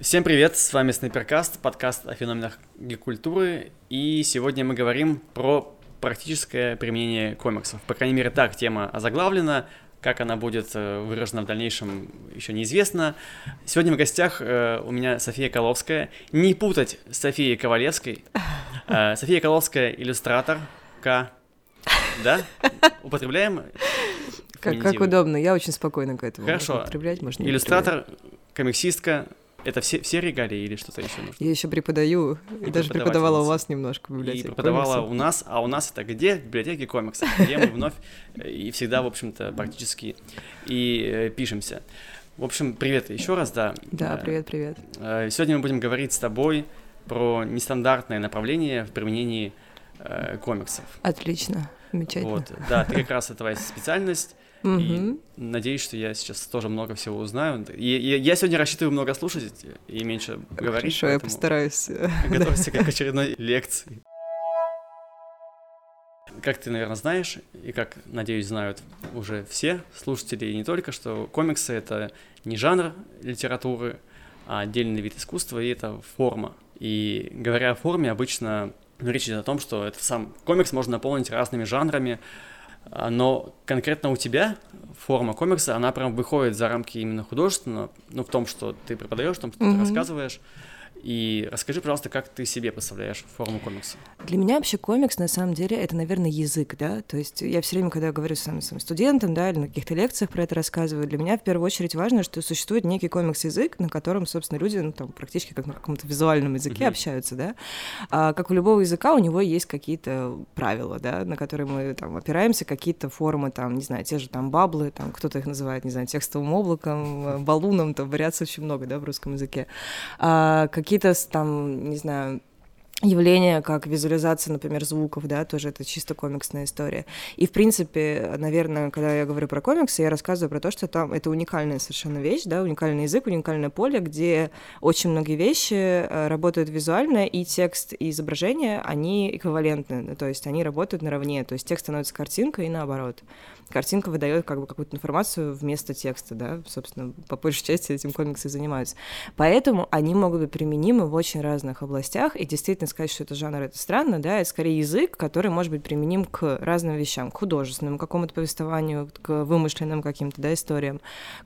Всем привет, с вами Снайперкаст, подкаст о феноменах гик-культуры, и сегодня мы говорим про практическое применение комиксов. По крайней мере, так тема озаглавлена, как она будет э, выражена в дальнейшем, еще неизвестно. Сегодня в гостях э, у меня София Коловская. Не путать с Софией Ковалевской. Э, София Коловская – иллюстратор, К. Да? Употребляем? Как, как удобно, я очень спокойно к этому Хорошо. Можно употреблять, можно Иллюстратор, комиксистка, это все, все регалии или что-то еще нужно? Я еще преподаю, и, даже преподавала у вас немножко в библиотеке. И преподавала комиксов. у нас, а у нас это где? В библиотеке комиксов, где мы вновь и всегда, в общем-то, практически и э, пишемся. В общем, привет еще раз, да. Да, привет-привет. Э, сегодня мы будем говорить с тобой про нестандартное направление в применении э, комиксов. Отлично, замечательно. Вот, да, ты как раз это твоя специальность. Угу. И надеюсь, что я сейчас тоже много всего узнаю. И, и я сегодня рассчитываю много слушать и меньше говорить. Хорошо, я постараюсь. Готовься к очередной лекции. Как ты, наверное, знаешь, и как, надеюсь, знают уже все слушатели, и не только, что комиксы — это не жанр литературы, а отдельный вид искусства, и это форма. И говоря о форме, обычно речь идет о том, что это сам комикс можно наполнить разными жанрами, но конкретно у тебя форма комикса, она прям выходит за рамки именно художественного, ну, в том, что ты преподаешь, в том, что mm-hmm. ты рассказываешь, и расскажи, пожалуйста, как ты себе представляешь форму комикса? Для меня вообще комикс, на самом деле, это, наверное, язык, да, то есть я все время, когда говорю с своим студентам, да, или на каких-то лекциях про это рассказываю, для меня в первую очередь важно, что существует некий комикс-язык, на котором, собственно, люди, ну, там, практически как на каком-то визуальном языке mm-hmm. общаются, да, а, как у любого языка, у него есть какие-то правила, да, на которые мы, там, опираемся, какие-то формы, там, не знаю, те же, там, баблы, там, кто-то их называет, не знаю, текстовым облаком, балуном, там, вариаций очень много, да, в русском языке, а, какие-то там, не знаю, явление, как визуализация, например, звуков, да, тоже это чисто комиксная история. И, в принципе, наверное, когда я говорю про комиксы, я рассказываю про то, что там это уникальная совершенно вещь, да, уникальный язык, уникальное поле, где очень многие вещи э, работают визуально, и текст, и изображение, они эквивалентны, то есть они работают наравне, то есть текст становится картинкой и наоборот картинка выдает как бы какую-то информацию вместо текста, да, собственно, по большей части этим комиксы занимаются. Поэтому они могут быть применимы в очень разных областях, и действительно сказать, что это жанр, это странно, да, это скорее язык, который может быть применим к разным вещам, к художественному какому-то повествованию, к вымышленным каким-то, да, историям,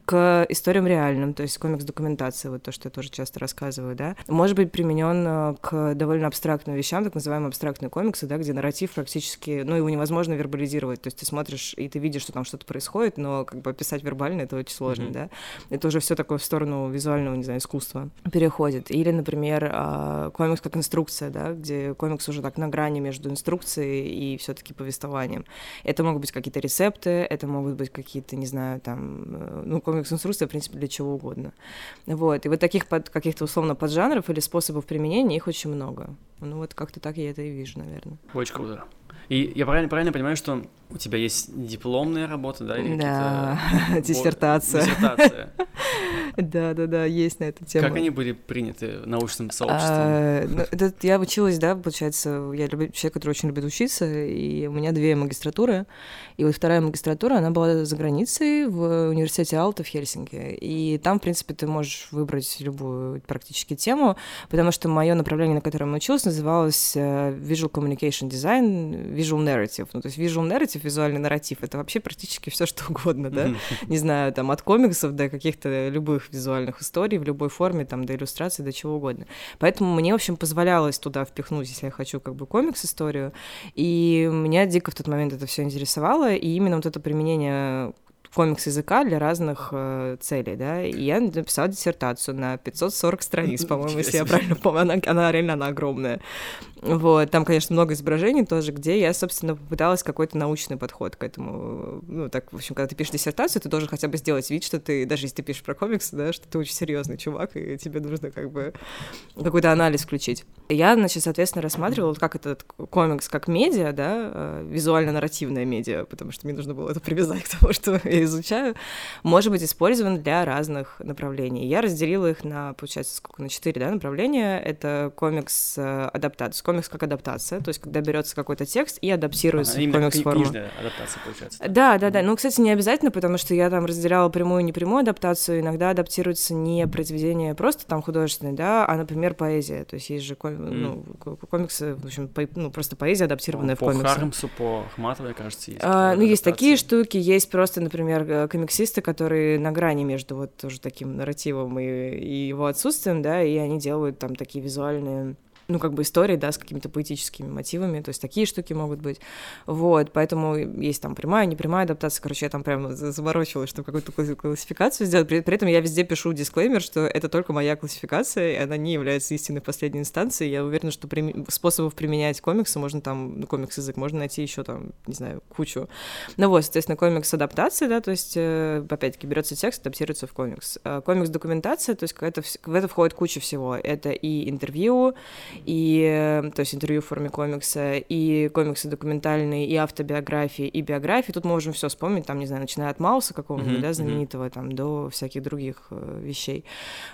к историям реальным, то есть комикс-документация, вот то, что я тоже часто рассказываю, да, может быть применен э, к довольно абстрактным вещам, так называемые абстрактные комиксы, да, где нарратив практически, ну, его невозможно вербализировать, то есть ты смотришь, и ты видишь видишь, что там что-то происходит, но как бы описать вербально это очень сложно, mm-hmm. да. Это уже все такое в сторону визуального, не знаю, искусства переходит. Или, например, а, комикс как инструкция, да, где комикс уже так на грани между инструкцией и все-таки повествованием. Это могут быть какие-то рецепты, это могут быть какие-то, не знаю, там, э, ну, комикс-инструкция, в принципе, для чего угодно. Вот. И вот таких под, каких-то условно поджанров или способов применения их очень много. Ну, вот как-то так я это и вижу, наверное. Очень круто. И я правильно, правильно понимаю, что у тебя есть дипломная работа, да? Или да, диссертация. Диссертация. Да, да, да, есть на эту тему. Как они были приняты научным сообществом? А, ну, я училась, да, получается, я человек, который очень любит учиться, и у меня две магистратуры, и вот вторая магистратура, она была за границей в университете Алта в Хельсинки, и там, в принципе, ты можешь выбрать любую практически тему, потому что мое направление, на котором я училась, называлось э, Visual Communication Design, Visual Narrative, ну, то есть Visual Narrative, визуальный нарратив, это вообще практически все что угодно, да, не знаю, там, от комиксов до каких-то любых визуальных историй в любой форме, там, до иллюстрации, до чего угодно. Поэтому мне, в общем, позволялось туда впихнуть, если я хочу, как бы, комикс-историю. И меня дико в тот момент это все интересовало, и именно вот это применение комикс языка для разных э, целей, да, и я написала диссертацию на 540 страниц, по-моему, если я правильно помню, она, она реально она огромная. Вот, там, конечно, много изображений тоже, где я, собственно, попыталась какой-то научный подход к этому. Ну, так, в общем, когда ты пишешь диссертацию, ты должен хотя бы сделать вид, что ты, даже если ты пишешь про комиксы, да, что ты очень серьезный чувак, и тебе нужно как бы какой-то анализ включить. И я, значит, соответственно, рассматривала, как этот комикс как медиа, да, э, визуально-нарративное медиа, потому что мне нужно было это привязать к тому, что я изучаю, может быть использован для разных направлений. Я разделила их на, получается, сколько, на четыре да, направления. Это комикс-адаптация, комикс как адаптация, то есть когда берется какой-то текст и адаптируется а, в комикс-форму. адаптация получается. Да, да, да. Ну, кстати, не обязательно, потому что я там разделяла прямую и непрямую адаптацию. Иногда адаптируется не произведение просто там художественное, да, а, например, поэзия. То есть есть же ком... mm. ну, комиксы, в общем, по... ну, просто поэзия, адаптированная по в комиксы. По Хармсу, по Хматовой, кажется, есть. А, ну, есть такие штуки, есть просто, например, э, комиксисты, которые на грани между вот тоже таким нарративом и, и его отсутствием, да, и они делают там такие визуальные ну, как бы истории, да, с какими-то поэтическими мотивами, то есть такие штуки могут быть, вот, поэтому есть там прямая, непрямая адаптация, короче, я там прям заморочилась, чтобы какую-то классификацию сделать, при, при этом я везде пишу дисклеймер, что это только моя классификация, и она не является истинной последней инстанцией, я уверена, что при... способов применять комиксы можно там, ну, комикс-язык можно найти еще там, не знаю, кучу. Ну вот, соответственно, комикс-адаптация, да, то есть, э, опять-таки, берется текст, адаптируется в комикс. Э, комикс-документация, то есть это, в это входит куча всего, это и интервью, и, то есть интервью в форме комикса, и комиксы документальные, и автобиографии, и биографии. Тут мы можем все вспомнить, там, не знаю, начиная от Мауса какого-нибудь, mm-hmm, да, знаменитого, там, до всяких других э, вещей.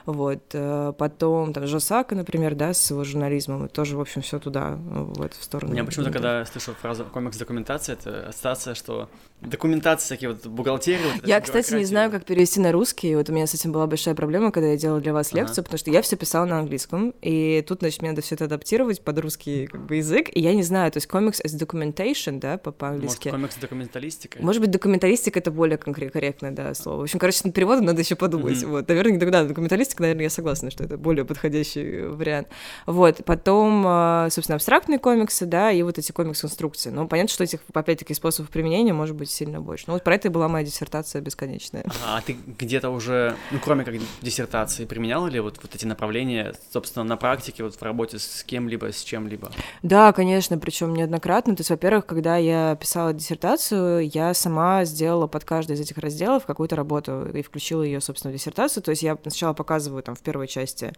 Вот. Э, потом, там, Жосака, например, да, с его журнализмом, и тоже, в общем, все туда, вот, в сторону. Я почему-то, когда слышу фразу комикс-документация, это ассоциация, что документация, всякие вот бухгалтерии. Вот я, кстати, не знаю, как перевести на русский. Вот у меня с этим была большая проблема, когда я делала для вас лекцию, ага. потому что я все писала на английском, и тут, значит, мне надо все это адаптировать под русский как бы, язык, и я не знаю, то есть комикс as documentation, да, по-английски. Может, комикс документалистика? Может быть, документалистика — это более корректное, да, слово. В общем, короче, над переводом надо еще подумать. Mm-hmm. Вот, наверное, тогда документалистика, наверное, я согласна, что это более подходящий вариант. Вот, потом, а, собственно, абстрактные комиксы, да, и вот эти комикс-конструкции. Ну, понятно, что этих, опять-таки, способов применения может быть сильно больше. Ну, вот про это и была моя диссертация бесконечная. А ты где-то уже, ну, кроме как диссертации, применяла ли вот, вот эти направления, собственно, на практике, вот в работе с кем-либо, с чем-либо? Да, конечно, причем неоднократно. То есть, во-первых, когда я писала диссертацию, я сама сделала под каждый из этих разделов какую-то работу и включила ее, собственно, в диссертацию. То есть я сначала показываю там в первой части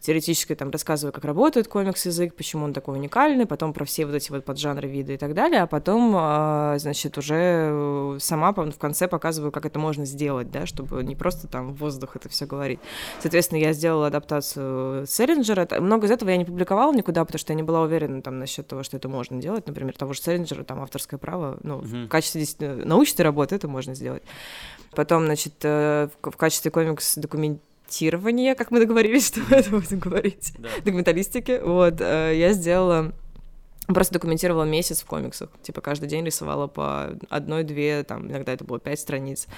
теоретически там рассказываю, как работает комикс-язык, почему он такой уникальный, потом про все вот эти вот поджанры, виды и так далее, а потом, а, значит, уже сама в конце показываю, как это можно сделать, да, чтобы не просто там в воздух это все говорить. Соответственно, я сделала адаптацию Селлинджера. Много из этого я не публиковала никуда, потому что я не была уверена там насчет того, что это можно делать. Например, того же Селлинджера, там авторское право, ну, uh-huh. в качестве научной работы это можно сделать. Потом, значит, э, в качестве комикс документирования, как мы договорились, что мы это будем говорить, да. документалистики, вот, э, я сделала Просто документировала месяц в комиксах. Типа каждый день рисовала по одной-две, там, иногда это было пять страниц.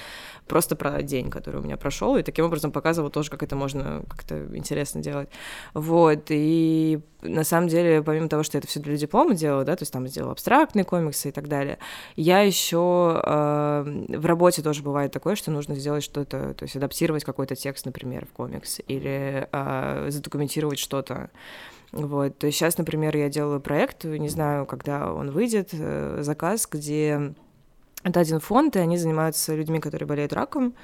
Просто про день, который у меня прошел. И таким образом показывала тоже, как это можно как-то интересно делать. Вот. И на самом деле, помимо того, что это все для диплома делала, да, то есть там сделала абстрактные комиксы и так далее, я еще э, в работе тоже бывает такое, что нужно сделать что-то, то есть адаптировать какой-то текст, например, в комикс, или э, задокументировать что-то. Вот. То есть сейчас, например, я делаю проект, не знаю, когда он выйдет, э, заказ, где это один фонд, и они занимаются людьми, которые болеют раком.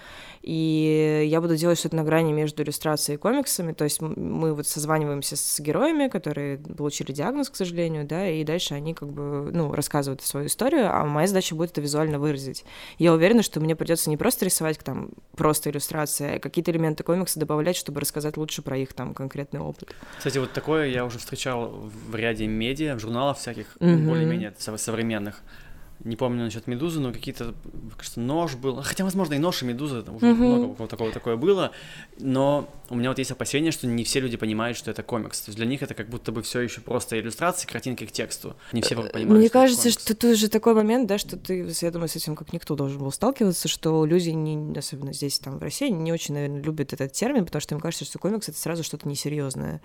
И я буду делать что-то на грани между иллюстрацией и комиксами. То есть мы вот созваниваемся с героями, которые получили диагноз, к сожалению, да, и дальше они как бы, ну, рассказывают свою историю, а моя задача будет это визуально выразить. Я уверена, что мне придется не просто рисовать там просто иллюстрации, а какие-то элементы комикса добавлять, чтобы рассказать лучше про их там конкретный опыт. Кстати, вот такое я уже встречал в ряде медиа, в журналах всяких, mm-hmm. более-менее современных не помню насчет медузы, но какие-то, кажется, нож был. Хотя, возможно, и нож, и медуза, уже mm-hmm. много такого такое было. Но у меня вот есть опасение, что не все люди понимают, что это комикс. То есть для них это как будто бы все еще просто иллюстрации, картинки к тексту. Не все понимают. Мне что кажется, это что тут же такой момент, да, что ты, я думаю, с этим как никто должен был сталкиваться, что люди, не, особенно здесь, там, в России, не очень, наверное, любят этот термин, потому что им кажется, что комикс это сразу что-то несерьезное.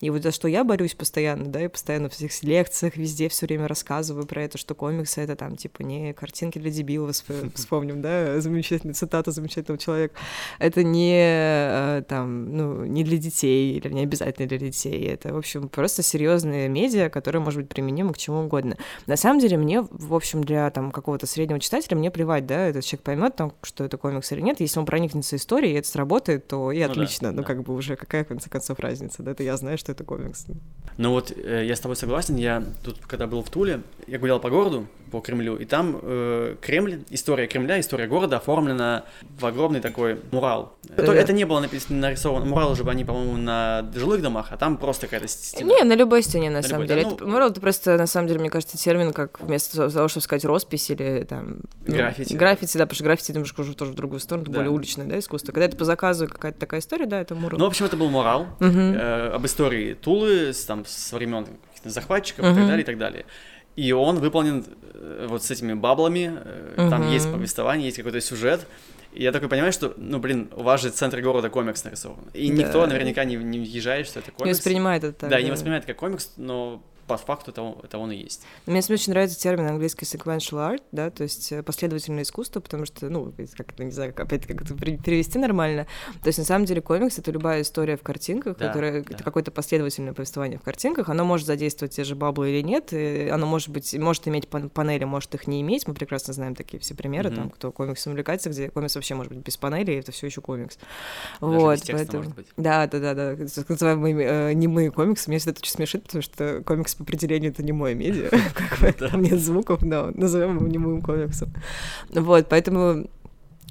И вот за что я борюсь постоянно, да, и постоянно в всех лекциях, везде все время рассказываю про это, что комиксы это там типа не картинки для дебилов, вспомним, да, замечательную цитату замечательного человека. Это не э, там, ну, не для детей или не обязательно для детей. Это, в общем, просто серьезные медиа, которые, может быть, применимы к чему угодно. На самом деле, мне, в общем, для там какого-то среднего читателя, мне плевать, да, этот человек поймет, там, что это комикс или нет. Если он проникнется историей, и это сработает, то и ну, отлично. Да, ну, да. как бы уже какая, в конце концов, разница, да, это я знаю, что это комикс. Ну вот, э, я с тобой согласен, я тут, когда был в Туле, я гулял по городу, по Кремлю, и там э, Кремль, история Кремля, история города оформлена в огромный такой мурал. Это, это не было написано, нарисовано, муралы же они, по-моему, на жилых домах, а там просто какая-то стена. Не, на любой стене, на, на самом любой, деле. Да, ну... Мурал это просто, на самом деле, мне кажется, термин, как вместо того, чтобы сказать роспись или там... Ну, граффити. Граффити, да, потому что граффити, немножко уже тоже в другую сторону, да. более уличное, да, искусство. Когда это по заказу какая-то такая история, да, это мурал. Ну, в общем, это был мурал угу. э, об истории Тулы, с, там, с времен захватчиков угу. и так далее, и так далее. И он выполнен э, вот с этими баблами, угу. там есть повествование, есть какой-то сюжет. И я такой понимаю, что, ну, блин, у вас же центр города комикс нарисован. И да. никто наверняка не, не въезжает, что это комикс. Не воспринимает это так. Да, да, не воспринимает как комикс, но по факту это, это он и есть. Мне очень нравится термин английский sequential art, да, то есть э, последовательное искусство, потому что, ну, как это, не знаю, как, опять как это перевести нормально. То есть, на самом деле, комикс — это любая история в картинках, да, которая, да. это какое-то последовательное повествование в картинках, оно может задействовать те же баблы или нет, и оно может быть, может иметь панели, может их не иметь, мы прекрасно знаем такие все примеры, mm-hmm. там, кто комиксом увлекается, где комикс вообще может быть без панели, и это все еще комикс. Даже вот, без текста, поэтому... может быть. Да, да, да, да, так называемые э, немые комиксы, мне всегда это очень смешит, потому что комикс по определению это не мой медиа, как бы там нет звуков, но назовем его немым комиксом. Вот, поэтому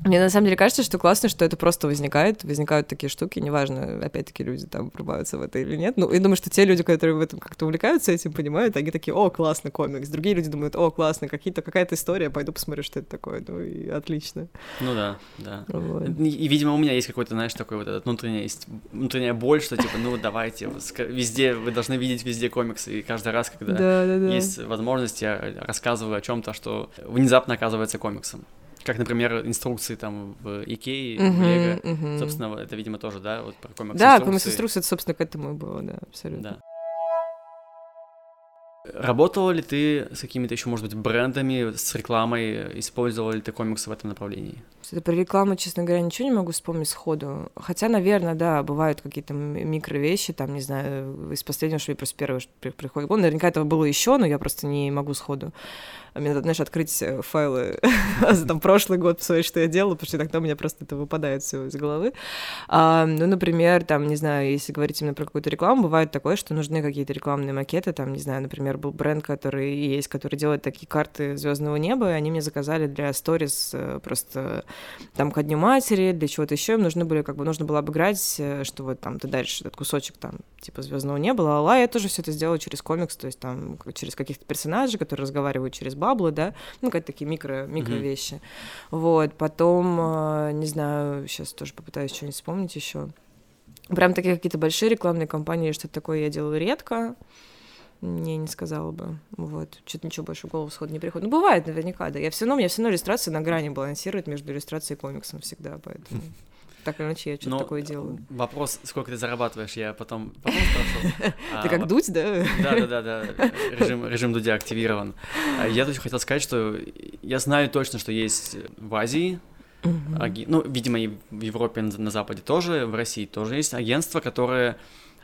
мне на самом деле кажется, что классно, что это просто возникает, возникают такие штуки, неважно, опять-таки, люди там врубаются в это или нет. Ну, я думаю, что те люди, которые в этом как-то увлекаются этим, понимают, они такие, о, классно, комикс. Другие люди думают, о, классно, какие-то, какая-то история, пойду посмотрю, что это такое. Ну, и отлично. Ну да, да. Вот. И, видимо, у меня есть какой-то, знаешь, такой вот этот внутренняя, есть внутренняя боль, что типа, ну, давайте, везде, вы должны видеть везде комиксы, и каждый раз, когда да, да, да. есть возможность, я рассказываю о чем то что внезапно оказывается комиксом как, например, инструкции там в Икее, uh-huh, в Лего. Uh-huh. Собственно, это, видимо, тоже, да, вот про комикс Да, комикс инструкции, это, собственно, к этому и было, да, абсолютно. Да. Работала ли ты с какими-то еще, может быть, брендами, с рекламой? Использовала ли ты комиксы в этом направлении? Это про рекламу, честно говоря, ничего не могу вспомнить сходу. Хотя, наверное, да, бывают какие-то микровещи, там, не знаю, из последнего, что я просто первое приходит. Ну, наверняка этого было еще, но я просто не могу сходу мне надо, знаешь, открыть э, файлы за там прошлый год, посмотреть, что я делала, потому что иногда у меня просто это выпадает все из головы. А, ну, например, там, не знаю, если говорить именно про какую-то рекламу, бывает такое, что нужны какие-то рекламные макеты, там, не знаю, например, был бренд, который есть, который делает такие карты звездного неба, и они мне заказали для сторис э, просто там ко Дню Матери, для чего-то еще им нужны были, как бы, нужно было обыграть, э, что вот там ты дальше этот кусочек там, типа, звездного неба, ла-ла, я тоже все это сделала через комикс, то есть там через каких-то персонажей, которые разговаривают через баблы, да, ну, какие-то такие микро, микро mm-hmm. вещи. Вот, потом, э, не знаю, сейчас тоже попытаюсь что-нибудь вспомнить еще. Прям такие какие-то большие рекламные кампании, что-то такое я делаю редко. Не, не сказала бы. Вот. Что-то ничего больше в голову сходу не приходит. Ну, бывает наверняка, да. Я все равно, у меня все равно иллюстрация на грани балансирует между иллюстрацией и комиксом всегда, поэтому... Так или иначе, я что-то Но такое делаю. Вопрос, сколько ты зарабатываешь, я потом, потом спрошу. Ты как дуть, да? Да-да-да, режим, режим дудя активирован. А я тут хотел сказать, что я знаю точно, что есть в Азии, ну, видимо, и в Европе, на Западе тоже, в России тоже есть агентства, которые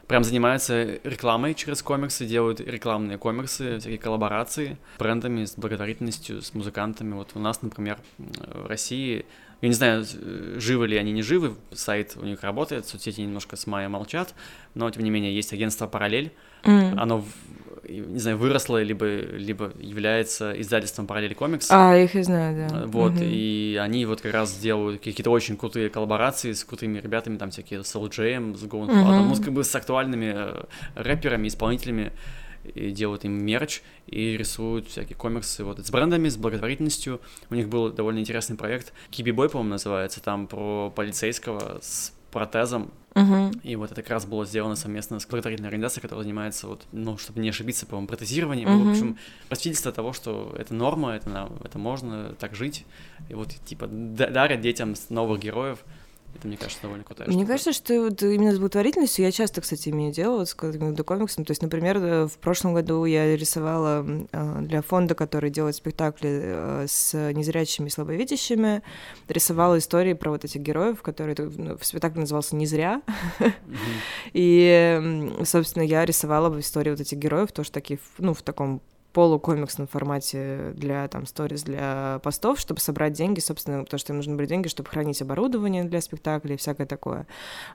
прям занимаются рекламой через комиксы, делают рекламные комиксы, всякие коллаборации с брендами, с благотворительностью, с музыкантами. Вот у нас, например, в России я не знаю, живы ли они, не живы, сайт у них работает, соцсети немножко с мая молчат, но, тем не менее, есть агентство «Параллель», mm. оно, не знаю, выросло, либо, либо является издательством «Параллель комикс». А, их я знаю, да. Вот, mm-hmm. и они вот как раз делают какие-то очень крутые коллаборации с крутыми ребятами, там всякие с LJM, с Going mm-hmm. ну, как бы с актуальными э, рэперами, исполнителями, и делают им мерч и рисуют всякие комиксы вот с брендами, с благотворительностью. У них был довольно интересный проект. Киби Бой, по-моему, называется, там про полицейского с протезом. Uh-huh. И вот это как раз было сделано совместно с благотворительной организацией, которая занимается, вот, ну, чтобы не ошибиться, по-моему, протезированием. Uh-huh. В общем, свидетельство того, что это норма, это, это можно так жить. И вот, типа, дарят детям новых героев. Это, мне кажется, довольно крутая Мне кажется, что вот именно с благотворительностью я часто, кстати, имею дело вот с комиксом. То есть, например, э, в прошлом году я рисовала э, для фонда, который делает спектакли э, с незрячими и слабовидящими, рисовала истории про вот этих героев, которые... Ну, спектакль назывался «Не зря». И, собственно, я рисовала истории вот этих героев, тоже такие, ну, в таком полукомиксном формате для там сторис, для постов, чтобы собрать деньги, собственно, потому что им нужны были деньги, чтобы хранить оборудование для спектаклей и всякое такое.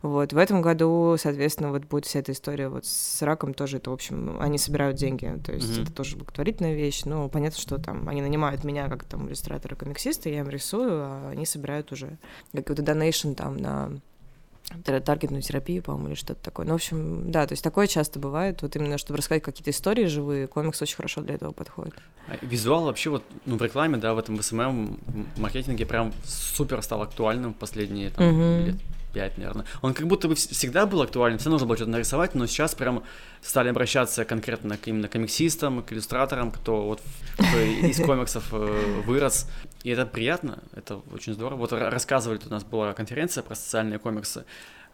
Вот. В этом году, соответственно, вот будет вся эта история вот с раком тоже, это, в общем, они собирают деньги, то есть mm-hmm. это тоже благотворительная вещь, но понятно, что там они нанимают меня как там иллюстратора, комиксиста, я им рисую, а они собирают уже какой-то донейшн там на таргетную терапию, по-моему, или что-то такое. Ну, в общем, да, то есть такое часто бывает. Вот именно, чтобы рассказать какие-то истории живые, комикс очень хорошо для этого подходит. А визуал вообще вот, ну, в рекламе, да, в этом в СММ, маркетинге прям супер стал актуальным в последние там, uh-huh. лет 5, наверное. Он как будто бы всегда был актуален, всегда нужно было что-то нарисовать, но сейчас прям стали обращаться конкретно к именно комиксистам, к иллюстраторам, кто вот из комиксов э, вырос. И это приятно, это очень здорово. Вот рассказывали, у нас была конференция про социальные комиксы,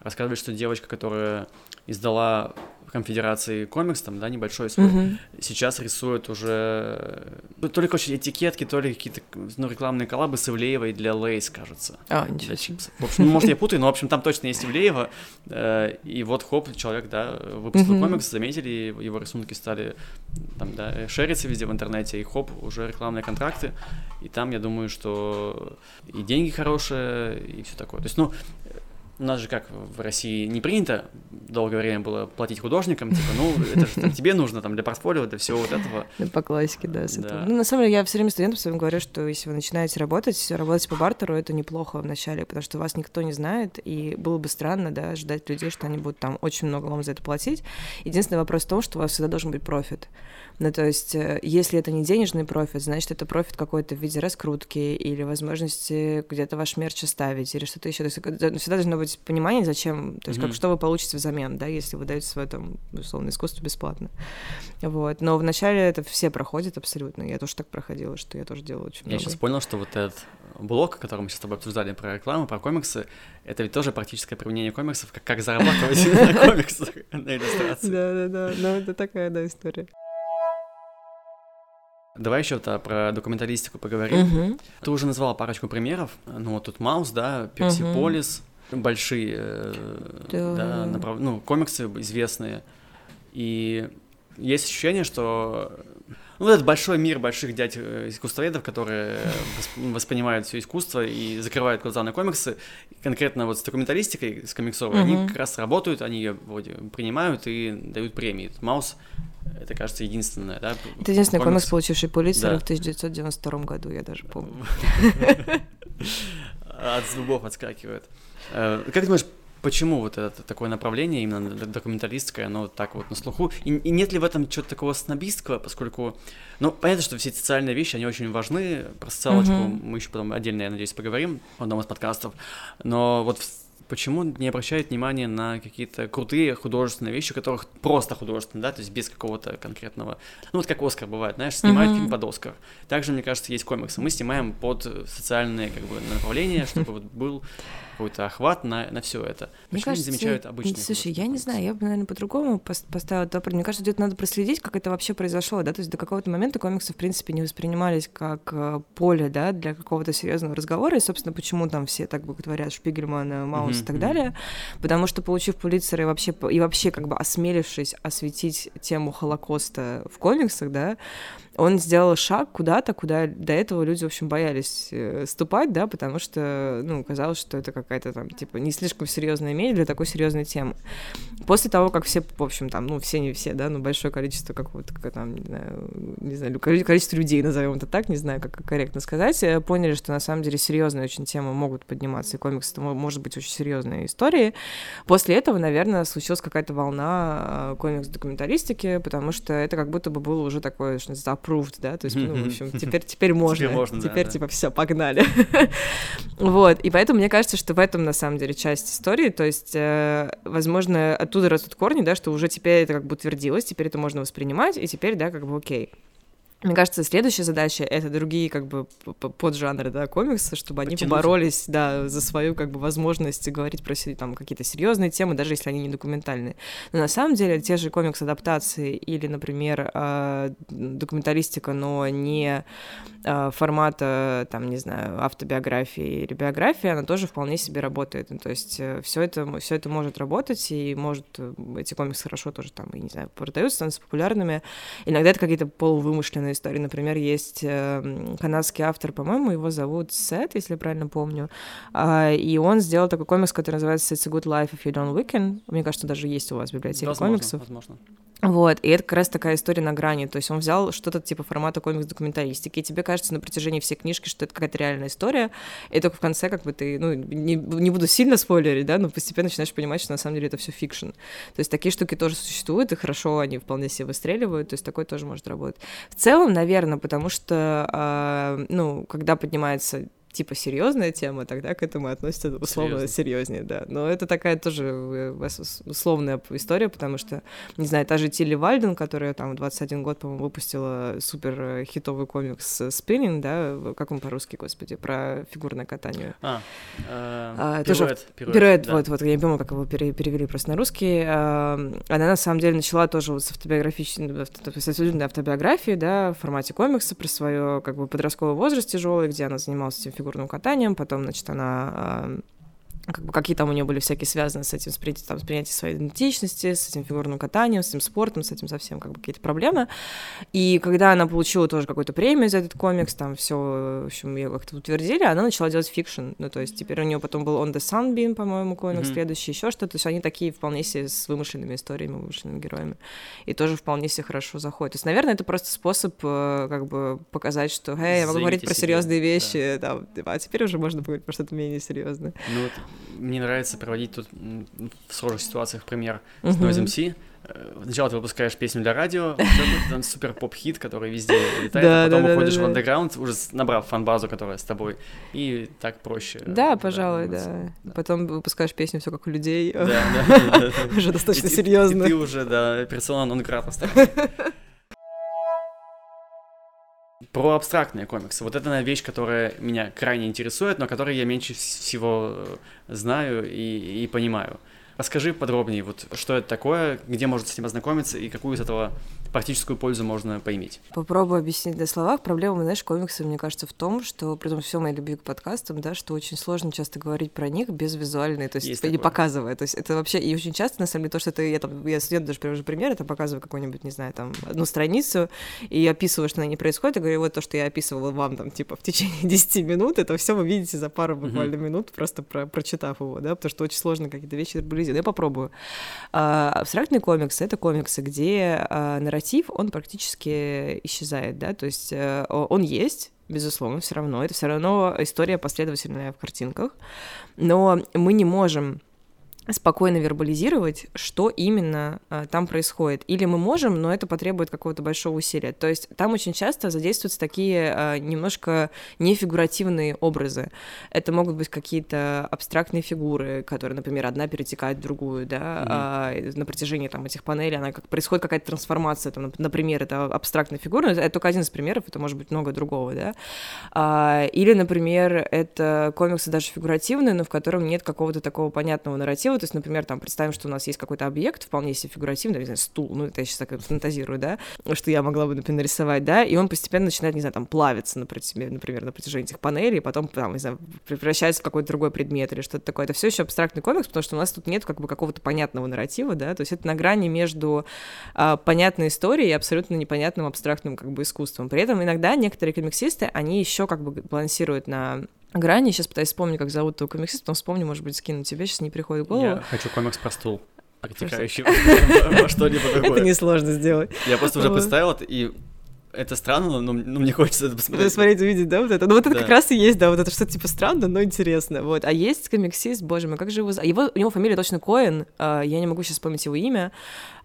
рассказывали, что девочка, которая издала конфедерации комикс, там, да, небольшой свой, uh-huh. сейчас рисует уже ну, то ли, короче, этикетки, то ли какие-то ну, рекламные коллабы с Ивлеевой для Lay's, кажется. А, ничего для чипсов. В общем, ну, может, я путаю, но, в общем, там точно есть Ивлеева, э, и вот, хоп, человек, да, выпустил uh-huh. комикс, заметили, его рисунки стали, там, да, шериться везде в интернете, и хоп, уже рекламные контракты, и там, я думаю, что и деньги хорошие, и все такое. То есть, ну, у нас же как в России не принято долгое время было платить художникам, типа, ну, это же тебе нужно там для портфолио, для всего вот этого. Да, по классике, да, с да. Ну, на самом деле, я все время студентам своим говорю, что если вы начинаете работать, работать по бартеру, это неплохо вначале, потому что вас никто не знает, и было бы странно, да, ждать людей, что они будут там очень много вам за это платить. Единственный вопрос в том, что у вас всегда должен быть профит. Ну, то есть, э, если это не денежный профит, значит, это профит какой-то в виде раскрутки или возможности где-то ваш мерч оставить или что-то еще. То есть, всегда должно быть понимание, зачем, то есть, mm-hmm. как, что вы получите взамен, да, если вы даете свое, там, условно, искусство бесплатно. Вот. Но вначале это все проходят абсолютно. Я тоже так проходила, что я тоже делала очень я много. Я сейчас понял, что вот этот блок, который мы сейчас с тобой обсуждали про рекламу, про комиксы, это ведь тоже практическое применение комиксов, как, как зарабатывать на комиксах, на иллюстрации. Да-да-да, ну это такая, да, история. Давай еще про документалистику поговорим. Угу. Ты уже назвала парочку примеров. Ну, вот тут Маус, да, Персиполис, угу. большие э, да. Да, направ... ну, комиксы известные. И есть ощущение, что ну, этот большой мир больших дядь э, искусствоведов, которые воспринимают все искусство и закрывают глаза на комиксы, конкретно вот с документалистикой, с комиксовой, они как раз работают, они ее вроде принимают и дают премии. Маус это, кажется, единственное, да? Это единственный комикс, комикс получивший Пулитцера да. в 1992 году, я даже помню. От зубов отскакивает. Э, как думаешь, почему вот это такое направление, именно документалистское, оно так вот на слуху? И, и нет ли в этом чего-то такого снобистского, поскольку, ну, понятно, что все эти социальные вещи, они очень важны, про социалочку mm-hmm. мы еще потом отдельно, я надеюсь, поговорим в одном из подкастов, но вот почему не обращают внимания на какие-то крутые художественные вещи, у которых просто художественные, да, то есть без какого-то конкретного... Ну, вот как Оскар бывает, знаешь, снимают mm-hmm. фильм под Оскар. Также, мне кажется, есть комиксы. Мы снимаем под социальные, как бы, направления, чтобы вот был какой-то охват на, на все это. Почему Мне кажется, не замечают обычные? Слушай, я не знаю, я бы, наверное, по-другому поставила этот вопрос. Мне кажется, где-то надо проследить, как это вообще произошло, да, то есть до какого-то момента комиксы, в принципе, не воспринимались как э, поле, да, для какого-то серьезного разговора, и, собственно, почему там все так бы говорят Шпигельман, Маус mm-hmm. и так далее, потому что, получив Пулитцера и вообще, и вообще как бы осмелившись осветить тему Холокоста в комиксах, да, он сделал шаг куда-то, куда до этого люди, в общем, боялись э, ступать, да, потому что, ну, казалось, что это какая-то там, типа, не слишком серьезная медиа для такой серьезной темы. После того, как все, в общем, там, ну, все не все, да, но большое количество какого-то, как, там, не знаю, не знаю, количество людей, назовем это так, не знаю, как корректно сказать, э, поняли, что на самом деле серьезные очень темы могут подниматься, и комикс это может быть очень серьезные истории. После этого, наверное, случилась какая-то волна э, комикс-документалистики, потому что это как будто бы было уже такое, что approved, да, то есть, ну, в общем, теперь, теперь можно. Теперь можно, Теперь, да, типа, все, погнали. вот, и поэтому мне кажется, что в этом, на самом деле, часть истории, то есть, э, возможно, оттуда растут корни, да, что уже теперь это как бы утвердилось, теперь это можно воспринимать, и теперь, да, как бы окей. Мне кажется, следующая задача — это другие как бы поджанры, да, комикса, чтобы они Потянуть. поборолись, да, за свою как бы возможность говорить про там какие-то серьезные темы, даже если они не документальные. Но на самом деле те же комикс-адаптации или, например, э, документалистика, но не э, формата, там, не знаю, автобиографии или биографии, она тоже вполне себе работает. Ну, то есть э, все это, все это может работать, и может эти комиксы хорошо тоже там, и, не знаю, продаются, становятся популярными. Иногда это какие-то полувымышленные художественные истории. Например, есть э, канадский автор, по-моему, его зовут Сет, если я правильно помню, э, и он сделал такой комикс, который называется It's a Good Life If You Don't Weaken. Мне кажется, даже есть у вас в библиотеке возможно, комиксов. Возможно. Вот, и это как раз такая история на грани, то есть он взял что-то типа формата комикс-документалистики, и тебе кажется на протяжении всей книжки, что это какая-то реальная история, и только в конце как бы ты, ну, не, не буду сильно спойлерить, да, но постепенно начинаешь понимать, что на самом деле это все fiction. То есть такие штуки тоже существуют, и хорошо они вполне себе выстреливают, то есть такое тоже может работать. В целом, наверное, потому что, э, ну, когда поднимается типа серьезная тема, тогда к этому относятся условно серьезнее, да. Но это такая тоже э, условная история, потому что, не знаю, та же Тилли Вальден, которая там в 21 год, по-моему, выпустила супер э, хитовый комикс Spinning, да, как он по-русски, господи, про фигурное катание. А, э, а пируэт, тоже, пируэт, да. вот, вот, я не помню, как его перевели просто на русский. Она на самом деле начала тоже вот с автобиографичной, автобиографии, да, в формате комикса про свое как бы подростковый возраст тяжелый, где она занималась этим фигурным катанием, потом, значит, она как бы, какие там у нее были всякие связаны с этим, с, там, с принятием своей идентичности, с этим фигурным катанием, с этим спортом, с этим совсем как бы какие-то проблемы. И когда она получила тоже какую-то премию за этот комикс, там все, в общем, ее как-то утвердили, она начала делать fiction. Ну, то есть теперь у нее потом был On the Sunbeam, по-моему, комикс, mm-hmm. следующий, еще что-то. То есть они такие вполне себе с вымышленными историями, вымышленными героями. И тоже вполне себе хорошо заходят. То есть, наверное, это просто способ э, как бы показать, что, эй, я могу говорить про серьезные вещи, да. там, а теперь уже можно поговорить про что-то менее серьезное. Ну, вот мне нравится проводить тут в сложных ситуациях пример uh-huh. с Noise MC. Э, сначала ты выпускаешь песню для радио, там супер поп-хит, который везде летает, а потом уходишь в андеграунд, уже набрав фан-базу, которая с тобой, и так проще. Да, пожалуй, да. Потом выпускаешь песню все как у людей. Да, да. Уже достаточно серьезно. И ты уже, да, персона нон грата Про абстрактные комиксы. Вот это вещь, которая меня крайне интересует, но которой я меньше всего э, знаю и, и понимаю. Расскажи подробнее, вот что это такое, где можно с ним ознакомиться и какую из этого практическую пользу можно поиметь. Попробую объяснить на словах. Проблема, знаешь, комиксы, мне кажется, в том, что, при том все моей любви к подкастам, да, что очень сложно часто говорить про них без визуальной, то есть, есть не показывая. То есть это вообще, и очень часто, на самом деле, то, что ты, я там, я студент даже привожу пример, это показываю какую-нибудь, не знаю, там, одну страницу, и описываю, что на ней происходит, и говорю, вот то, что я описывала вам там, типа, в течение 10 минут, это все вы видите за пару буквально минут, просто про прочитав его, да, потому что очень сложно какие-то вещи вербализировать. Я попробую. А, абстрактный комикс — это комиксы, где а, нарратив он практически исчезает, да, то есть э, он есть, безусловно, все равно, это все равно история последовательная в картинках, но мы не можем спокойно вербализировать, что именно а, там происходит. Или мы можем, но это потребует какого-то большого усилия. То есть там очень часто задействуются такие а, немножко нефигуративные образы. Это могут быть какие-то абстрактные фигуры, которые, например, одна перетекает в другую, да, mm-hmm. а, на протяжении там этих панелей, она как происходит какая-то трансформация, там, например, это абстрактная фигура, это только один из примеров, это может быть много другого, да. А, или, например, это комиксы даже фигуративные, но в котором нет какого-то такого понятного нарратива, то есть, например, там, представим, что у нас есть какой-то объект, вполне себе фигуративный, не знаю, стул, ну, это я сейчас так фантазирую, да, что я могла бы, например, нарисовать, да, и он постепенно начинает, не знаю, там, плавиться, например на протяжении этих панелей, и потом, там, не знаю, превращается в какой-то другой предмет или что-то такое. Это все еще абстрактный комикс, потому что у нас тут нет как бы какого-то понятного нарратива, да, то есть это на грани между а, понятной историей и абсолютно непонятным абстрактным как бы искусством. При этом иногда некоторые комиксисты, они еще как бы балансируют на грани. Сейчас пытаюсь вспомнить, как зовут этого комиксиста, потом вспомню, может быть, скину тебе, сейчас не приходит в голову. Я хочу комикс про стул протекающий во что-либо такое. Это несложно сделать. Я просто уже представил и это странно, но, но мне хочется это посмотреть. Посмотреть, увидеть, да, вот это. Ну вот это да. как раз и есть, да, вот это что-то типа странно, но интересно. Вот. А есть комиксист, боже мой, как же его... его у него фамилия точно Коэн, а, я не могу сейчас вспомнить его имя,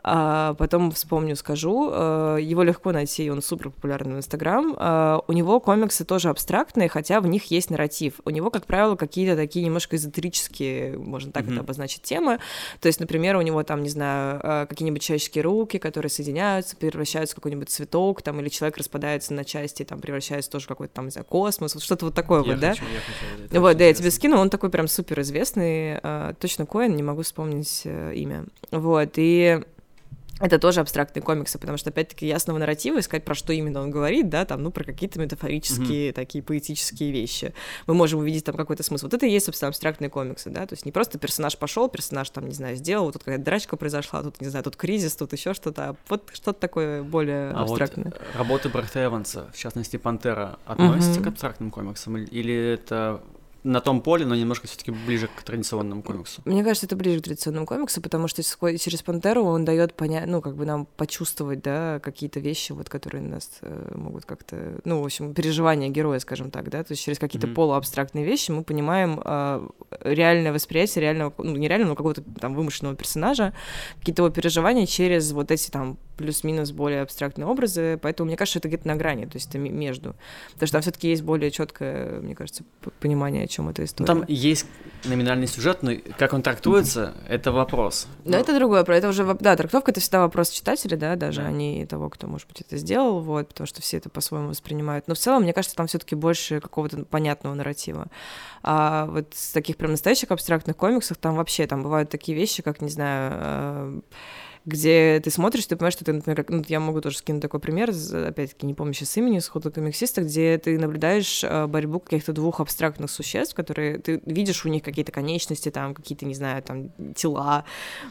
а потом вспомню, скажу. Э, его легко найти, он супер популярный в Инстаграм. Э, у него комиксы тоже абстрактные, хотя в них есть нарратив. У него, как правило, какие-то такие немножко эзотерические, можно так mm-hmm. это обозначить, темы. То есть, например, у него там, не знаю, э, какие-нибудь человеческие руки, которые соединяются, превращаются в какой-нибудь цветок, там, или человек распадается на части, там, превращается тоже какой-то там, не знаю, космос, вот что-то вот такое я вот, хочу, да? Я хочу, вот, да, я тебе скину, он такой прям супер известный, точно Коин, не могу вспомнить имя. Вот, и это тоже абстрактные комиксы, потому что, опять-таки, ясного нарратива искать, про что именно он говорит, да, там, ну, про какие-то метафорические, mm-hmm. такие поэтические вещи. Мы можем увидеть там какой-то смысл. Вот это и есть, собственно, абстрактные комиксы, да, то есть не просто персонаж пошел, персонаж там, не знаю, сделал, вот тут какая-то драчка произошла, тут, не знаю, тут кризис, тут еще что-то, а вот что-то такое более а абстрактное. Вот работы Брехта Эванса, в частности, Пантера, относятся mm-hmm. к абстрактным комиксам, или это на том поле, но немножко все-таки ближе к традиционному комиксу. Мне кажется, это ближе к традиционному комиксу, потому что через Пантеру он дает понять, ну, как бы нам почувствовать, да, какие-то вещи, вот, которые нас э, могут как-то, ну, в общем, переживания героя, скажем так, да, то есть через какие-то mm-hmm. полуабстрактные вещи мы понимаем э, реальное восприятие реального, ну, не реального, но какого-то там вымышленного персонажа, какие-то его переживания через вот эти там плюс-минус более абстрактные образы, поэтому мне кажется, это где-то на грани, то есть это между. Потому что там все-таки есть более четкое, мне кажется, понимание, чем эта история. Там есть номинальный сюжет, но как он трактуется, это вопрос. Но, но это другое, про это уже, да, трактовка это всегда вопрос читателя, да, даже, да. а не того, кто, может быть, это сделал, вот, потому что все это по-своему воспринимают. Но в целом, мне кажется, там все-таки больше какого-то понятного нарратива. А вот с таких прям настоящих абстрактных комиксов там вообще там бывают такие вещи, как, не знаю, э, где ты смотришь, ты понимаешь, что ты, например, как, ну, я могу тоже скинуть такой пример, опять-таки, не помню сейчас имени, сходу комиксиста, где ты наблюдаешь э, борьбу каких-то двух абстрактных существ, которые ты видишь у них какие-то конечности, там, какие-то, не знаю, там, тела,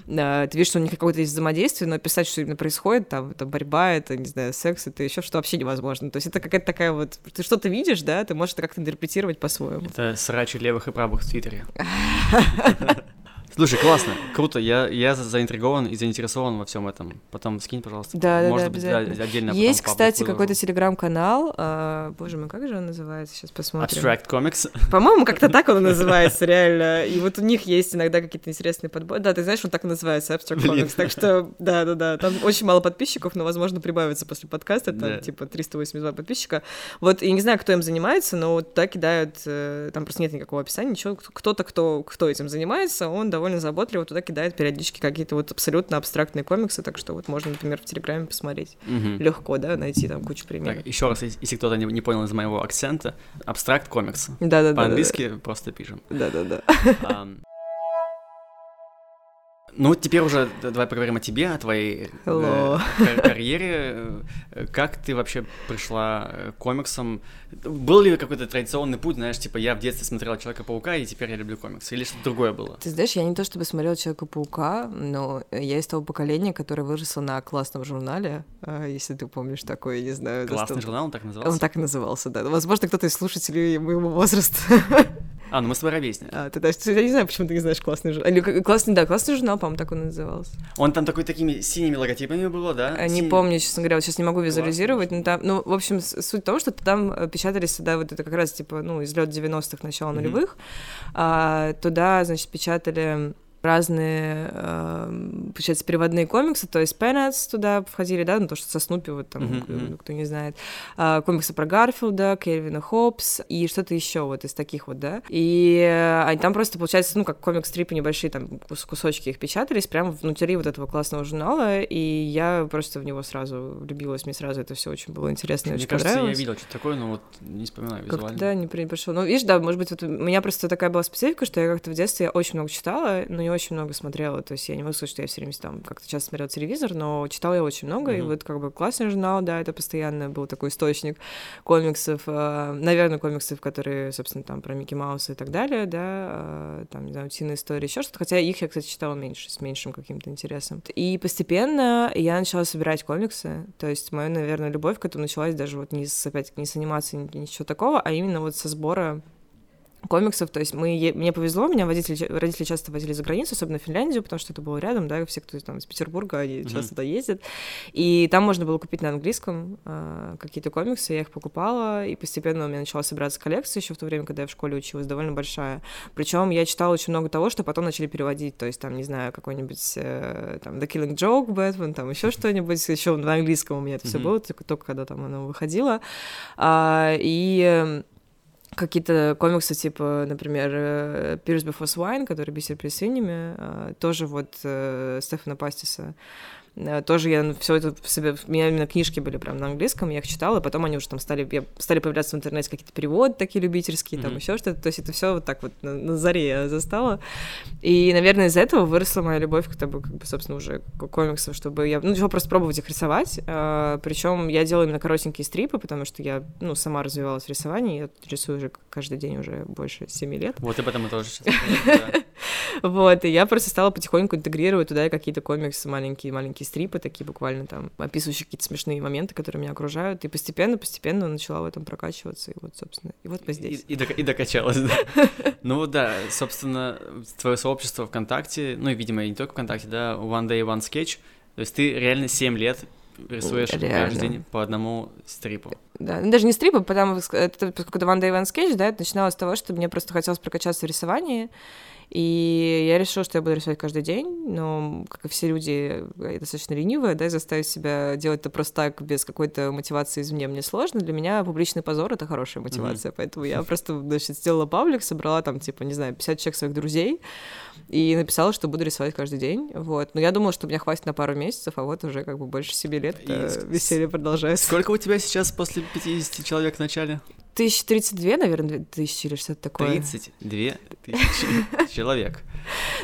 ты видишь, что у них какое-то есть взаимодействие, но описать, что именно происходит, там, это борьба, это, не знаю, секс, это еще что вообще невозможно. То есть это какая-то такая вот, ты что-то видишь, да, ты можешь это как-то интерпретировать по-своему. Это срачи левых и правых в Твиттере. Слушай, классно, круто. Я, я заинтригован и заинтересован во всем этом. Потом скинь, пожалуйста. Да, да, Может да, быть, обязательно. отдельно Есть, кстати, какой-то телеграм-канал. А, боже мой, как же он называется? Сейчас посмотрим. Abstract Comics. По-моему, как-то так он называется, реально. И вот у них есть иногда какие-то интересные подборы. Да, ты знаешь, он так и называется, Abstract Comics. Так что, да, да, да. Там очень мало подписчиков, но, возможно, прибавится после подкаста. Там, типа, 382 подписчика. Вот, и не знаю, кто им занимается, но вот так кидают... Э, там просто нет никакого описания, ничего. Кто-то, кто, кто этим занимается, он довольно заботливо туда кидает периодически какие-то вот абсолютно абстрактные комиксы, так что вот можно, например, в Телеграме посмотреть. Угу. Легко, да, найти там кучу примеров. Так, еще раз, если кто-то не, не понял из моего акцента, абстракт комиксы. Да-да-да. По-английски да, да. просто пишем. Да-да-да. Ну, теперь уже давай поговорим о тебе, о твоей э, карьере. Э, как ты вообще пришла к комиксам? Был ли какой-то традиционный путь, знаешь, типа я в детстве смотрела Человека-паука, и теперь я люблю комиксы, или что-то другое было? Ты знаешь, я не то чтобы смотрела Человека-паука, но я из того поколения, которое выросло на классном журнале, э, если ты помнишь такой, не знаю. Классный доступ... журнал, он так назывался? Он так и назывался, да. Возможно, кто-то из слушателей моего возраста А, ну мы с тобой ровесники. А, ты, даже, я не знаю, почему ты не знаешь классный журнал. Или, классный, да, классный журнал, по-моему, так он назывался. Он там такой такими синими логотипами было, да? А, не помню, честно говоря, вот сейчас не могу визуализировать, но там, ну, в общем, суть в том, что там э, печатались всегда вот это как раз, типа, ну, излет 90-х, начало нулевых, mm-hmm. а, туда, значит, печатали разные, э, получается, переводные комиксы, то есть Peanuts туда входили, да, ну, то, что со Снупи, вот там, mm-hmm. кто не знает, э, комиксы про Гарфилда, Кельвина Хопс и что-то еще вот из таких вот, да, и э, там просто, получается, ну, как комикс-стрипы небольшие, там, кусочки их печатались прямо внутри вот этого классного журнала, и я просто в него сразу влюбилась, мне сразу это все очень было интересно, мне очень кажется, понравилось. я видел что-то такое, но вот не вспоминаю визуально. Как-то, да, не пришло. Ну, видишь, да, может быть, вот у меня просто такая была специфика, что я как-то в детстве очень много читала, но не очень много смотрела. То есть я не могу сказать, что я все время там как-то часто смотрела телевизор, но читала я очень много. Mm-hmm. И вот как бы классный журнал, да, это постоянно был такой источник комиксов, э, наверное, комиксов, которые, собственно, там про Микки Мауса и так далее, да, э, там, не знаю, утиные истории, еще что-то. Хотя их я, кстати, читала меньше, с меньшим каким-то интересом. И постепенно я начала собирать комиксы. То есть моя, наверное, любовь к этому началась даже вот не с, опять не с анимацией, ничего такого, а именно вот со сбора комиксов, то есть мы, мне повезло, меня водители, родители часто возили за границу, особенно в Финляндию, потому что это было рядом, да, все, кто там из Петербурга, они mm-hmm. часто туда ездят, и там можно было купить на английском э, какие-то комиксы, я их покупала, и постепенно у меня начала собираться коллекция еще в то время, когда я в школе училась, довольно большая, причем я читала очень много того, что потом начали переводить, то есть там, не знаю, какой-нибудь э, там The Killing Joke, Бэтмен, там еще что-нибудь, еще на английском у меня это mm-hmm. все было, только, только когда там оно выходило, а, и какие-то комиксы, типа, например, Pierce Before Swine, который бисер перед свиньями, э, тоже вот э, Стефана Пастиса. Э, тоже я все это себе... У меня именно книжки были прям на английском, я их читала, и потом они уже там стали... Я, стали появляться в интернете какие-то переводы такие любительские, mm-hmm. там еще что-то. То есть это все вот так вот на, на заре я застала. И, наверное, из-за этого выросла моя любовь к, как бы, собственно, уже к комиксам, чтобы я... Ну, просто пробовать их рисовать. А, причем я делаю именно коротенькие стрипы, потому что я, ну, сама развивалась в рисовании. Я рисую уже каждый день уже больше семи лет. Вот об этом мы тоже сейчас Вот, и я просто стала потихоньку интегрировать туда какие-то комиксы, маленькие-маленькие стрипы, такие буквально там, описывающие какие-то смешные моменты, которые меня окружают, и постепенно-постепенно начала в этом прокачиваться, и вот, собственно, и вот мы здесь. И, и, и докачалась, да. Ну да, собственно, твое сообщество ВКонтакте, ну и, видимо, и не только ВКонтакте, да, One Day One Sketch, то есть ты реально 7 лет рисуешь Реально. каждый день по одному стрипу. Да, ну, даже не стрипы, потому что это, поскольку это One Day One Sketch, да, это начиналось с того, что мне просто хотелось прокачаться в рисовании, и я решила, что я буду рисовать каждый день, но, как и все люди, я достаточно ленивая, да, и заставить себя делать это просто так, без какой-то мотивации извне, мне сложно. Для меня публичный позор — это хорошая мотивация, mm-hmm. поэтому я просто, значит, сделала паблик, собрала там, типа, не знаю, 50 человек своих друзей, и написала, что буду рисовать каждый день, вот. Но я думала, что меня хватит на пару месяцев, а вот уже как бы больше себе лет и веселье продолжается. Сколько у тебя сейчас после 50 человек в начале? Тысяч тридцать две, наверное, тысячи или что-то такое. Тридцать две тысячи человек.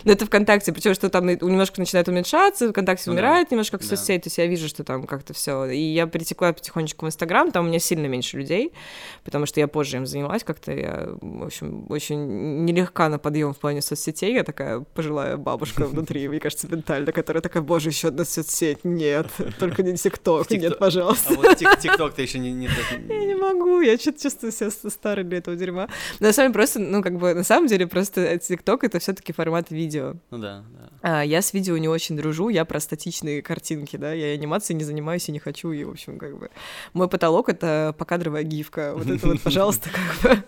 Но это ВКонтакте, причем что там немножко начинает уменьшаться, ВКонтакте ну, умирает немножко как соцсеть, то есть я вижу, что там как-то все. И я перетекла потихонечку в Инстаграм, там у меня сильно меньше людей, потому что я позже им занялась как-то, я, в общем, очень нелегка на подъем в плане соцсетей, я такая пожилая бабушка внутри, мне кажется, ментально, которая такая, боже, еще одна соцсеть, нет, только не ТикТок, нет, пожалуйста. А вот ТикТок ты еще не... Я не могу, я что-то чувствую себя старой для этого дерьма. На самом деле просто, ну, как бы, на самом деле просто ТикТок — это все таки формат видео. Ну да, да. А, я с видео не очень дружу, я про статичные картинки, да, я анимацией не занимаюсь и не хочу, и, в общем, как бы... Мой потолок — это покадровая гифка, вот это вот, пожалуйста, как бы...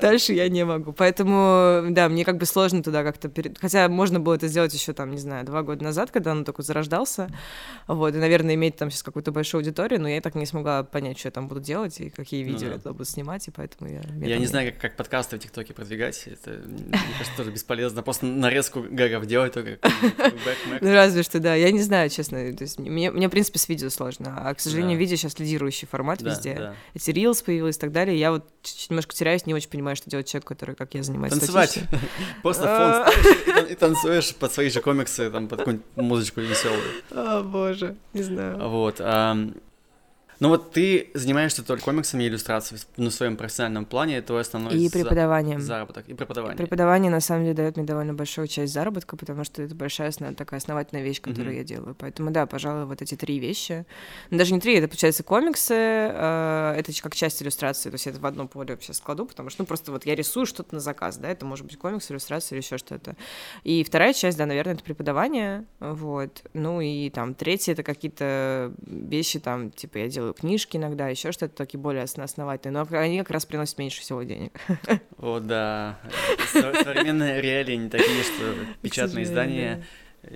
Дальше я не могу. Поэтому, да, мне как бы сложно туда как-то... Перед... Хотя можно было это сделать еще там, не знаю, два года назад, когда он только зарождался, вот, и, наверное, иметь там сейчас какую-то большую аудиторию, но я так не смогла понять, что я там буду делать и какие ну видео ну, да. я буду снимать, и поэтому я... Я не знаю, как, как подкасты в ТикТоке продвигать, это, мне кажется, тоже бесполезно, просто нарезку гагов делать только Ну, разве что, да, я не знаю, честно, то есть мне, мне, в принципе, с видео сложно, а, к сожалению, видео сейчас лидирующий формат везде, эти Reels появились и так далее, я вот немножко теряюсь, не очень понимаю, что делать человек, который, как я, занимается Танцевать. Просто фон а. и танцуешь под свои же комиксы, там, под какую-нибудь музычку веселую. О, боже, не знаю. Вот. Ну вот ты занимаешься только комиксами и иллюстрацией на своем профессиональном плане, это твой основной и преподаванием. заработок, и преподавание. Преподавание, на самом деле, дает мне довольно большую часть заработка, потому что это большая такая основательная вещь, которую mm-hmm. я делаю. Поэтому, да, пожалуй, вот эти три вещи. Ну, даже не три, это, получается, комиксы, э, это как часть иллюстрации, то есть это в одно поле сейчас складу, потому что, ну, просто вот я рисую что-то на заказ, да, это может быть комикс, иллюстрация или еще что-то. И вторая часть, да, наверное, это преподавание, вот. Ну и там третья — это какие-то вещи, там, типа, я делаю книжки иногда, еще что-то такие более основательные, но они как раз приносят меньше всего денег. О, да. Современные реалии не такие, что печатные издания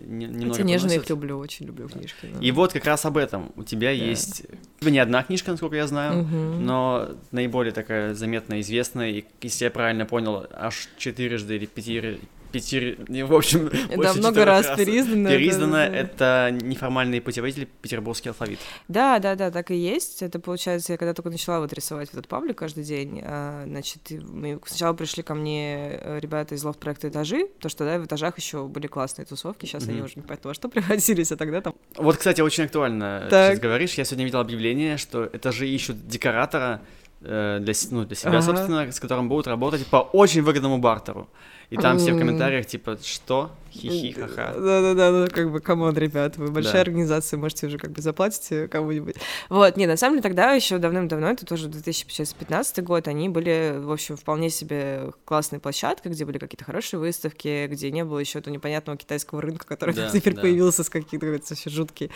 немного Хотя нежно их люблю, очень люблю книжки. И вот как раз об этом. У тебя есть не одна книжка, насколько я знаю, но наиболее такая заметная, известная, и, если я правильно понял, аж четырежды или пяти пяти... В общем, Да, много раз, раз переиздано. Переиздано — это неформальный путеводитель «Петербургский алфавит». Да, да, да, так и есть. Это, получается, я когда только начала вот рисовать этот паблик каждый день, а, значит, мы сначала пришли ко мне э, ребята из лофт-проекта «Этажи», то что, да, в «Этажах» еще были классные тусовки, сейчас mm-hmm. они уже не понятно во что превратились, а тогда там... Вот, кстати, очень актуально, так. сейчас говоришь, я сегодня видел объявление, что «Этажи» ищут декоратора, э, для, ну, для себя, ага. собственно, с которым будут работать по очень выгодному бартеру. И там все в комментариях, типа, что? Хихи, ха-ха. Да-да-да, ну как бы, come on, ребят, вы большая да. организация, можете уже как бы заплатить кому-нибудь. Вот, не, на самом деле тогда еще давным-давно, это тоже 2015 год, они были, в общем, вполне себе классной площадкой, где были какие-то хорошие выставки, где не было еще этого непонятного китайского рынка, который да, теперь да. появился с каких-то вообще жуткий.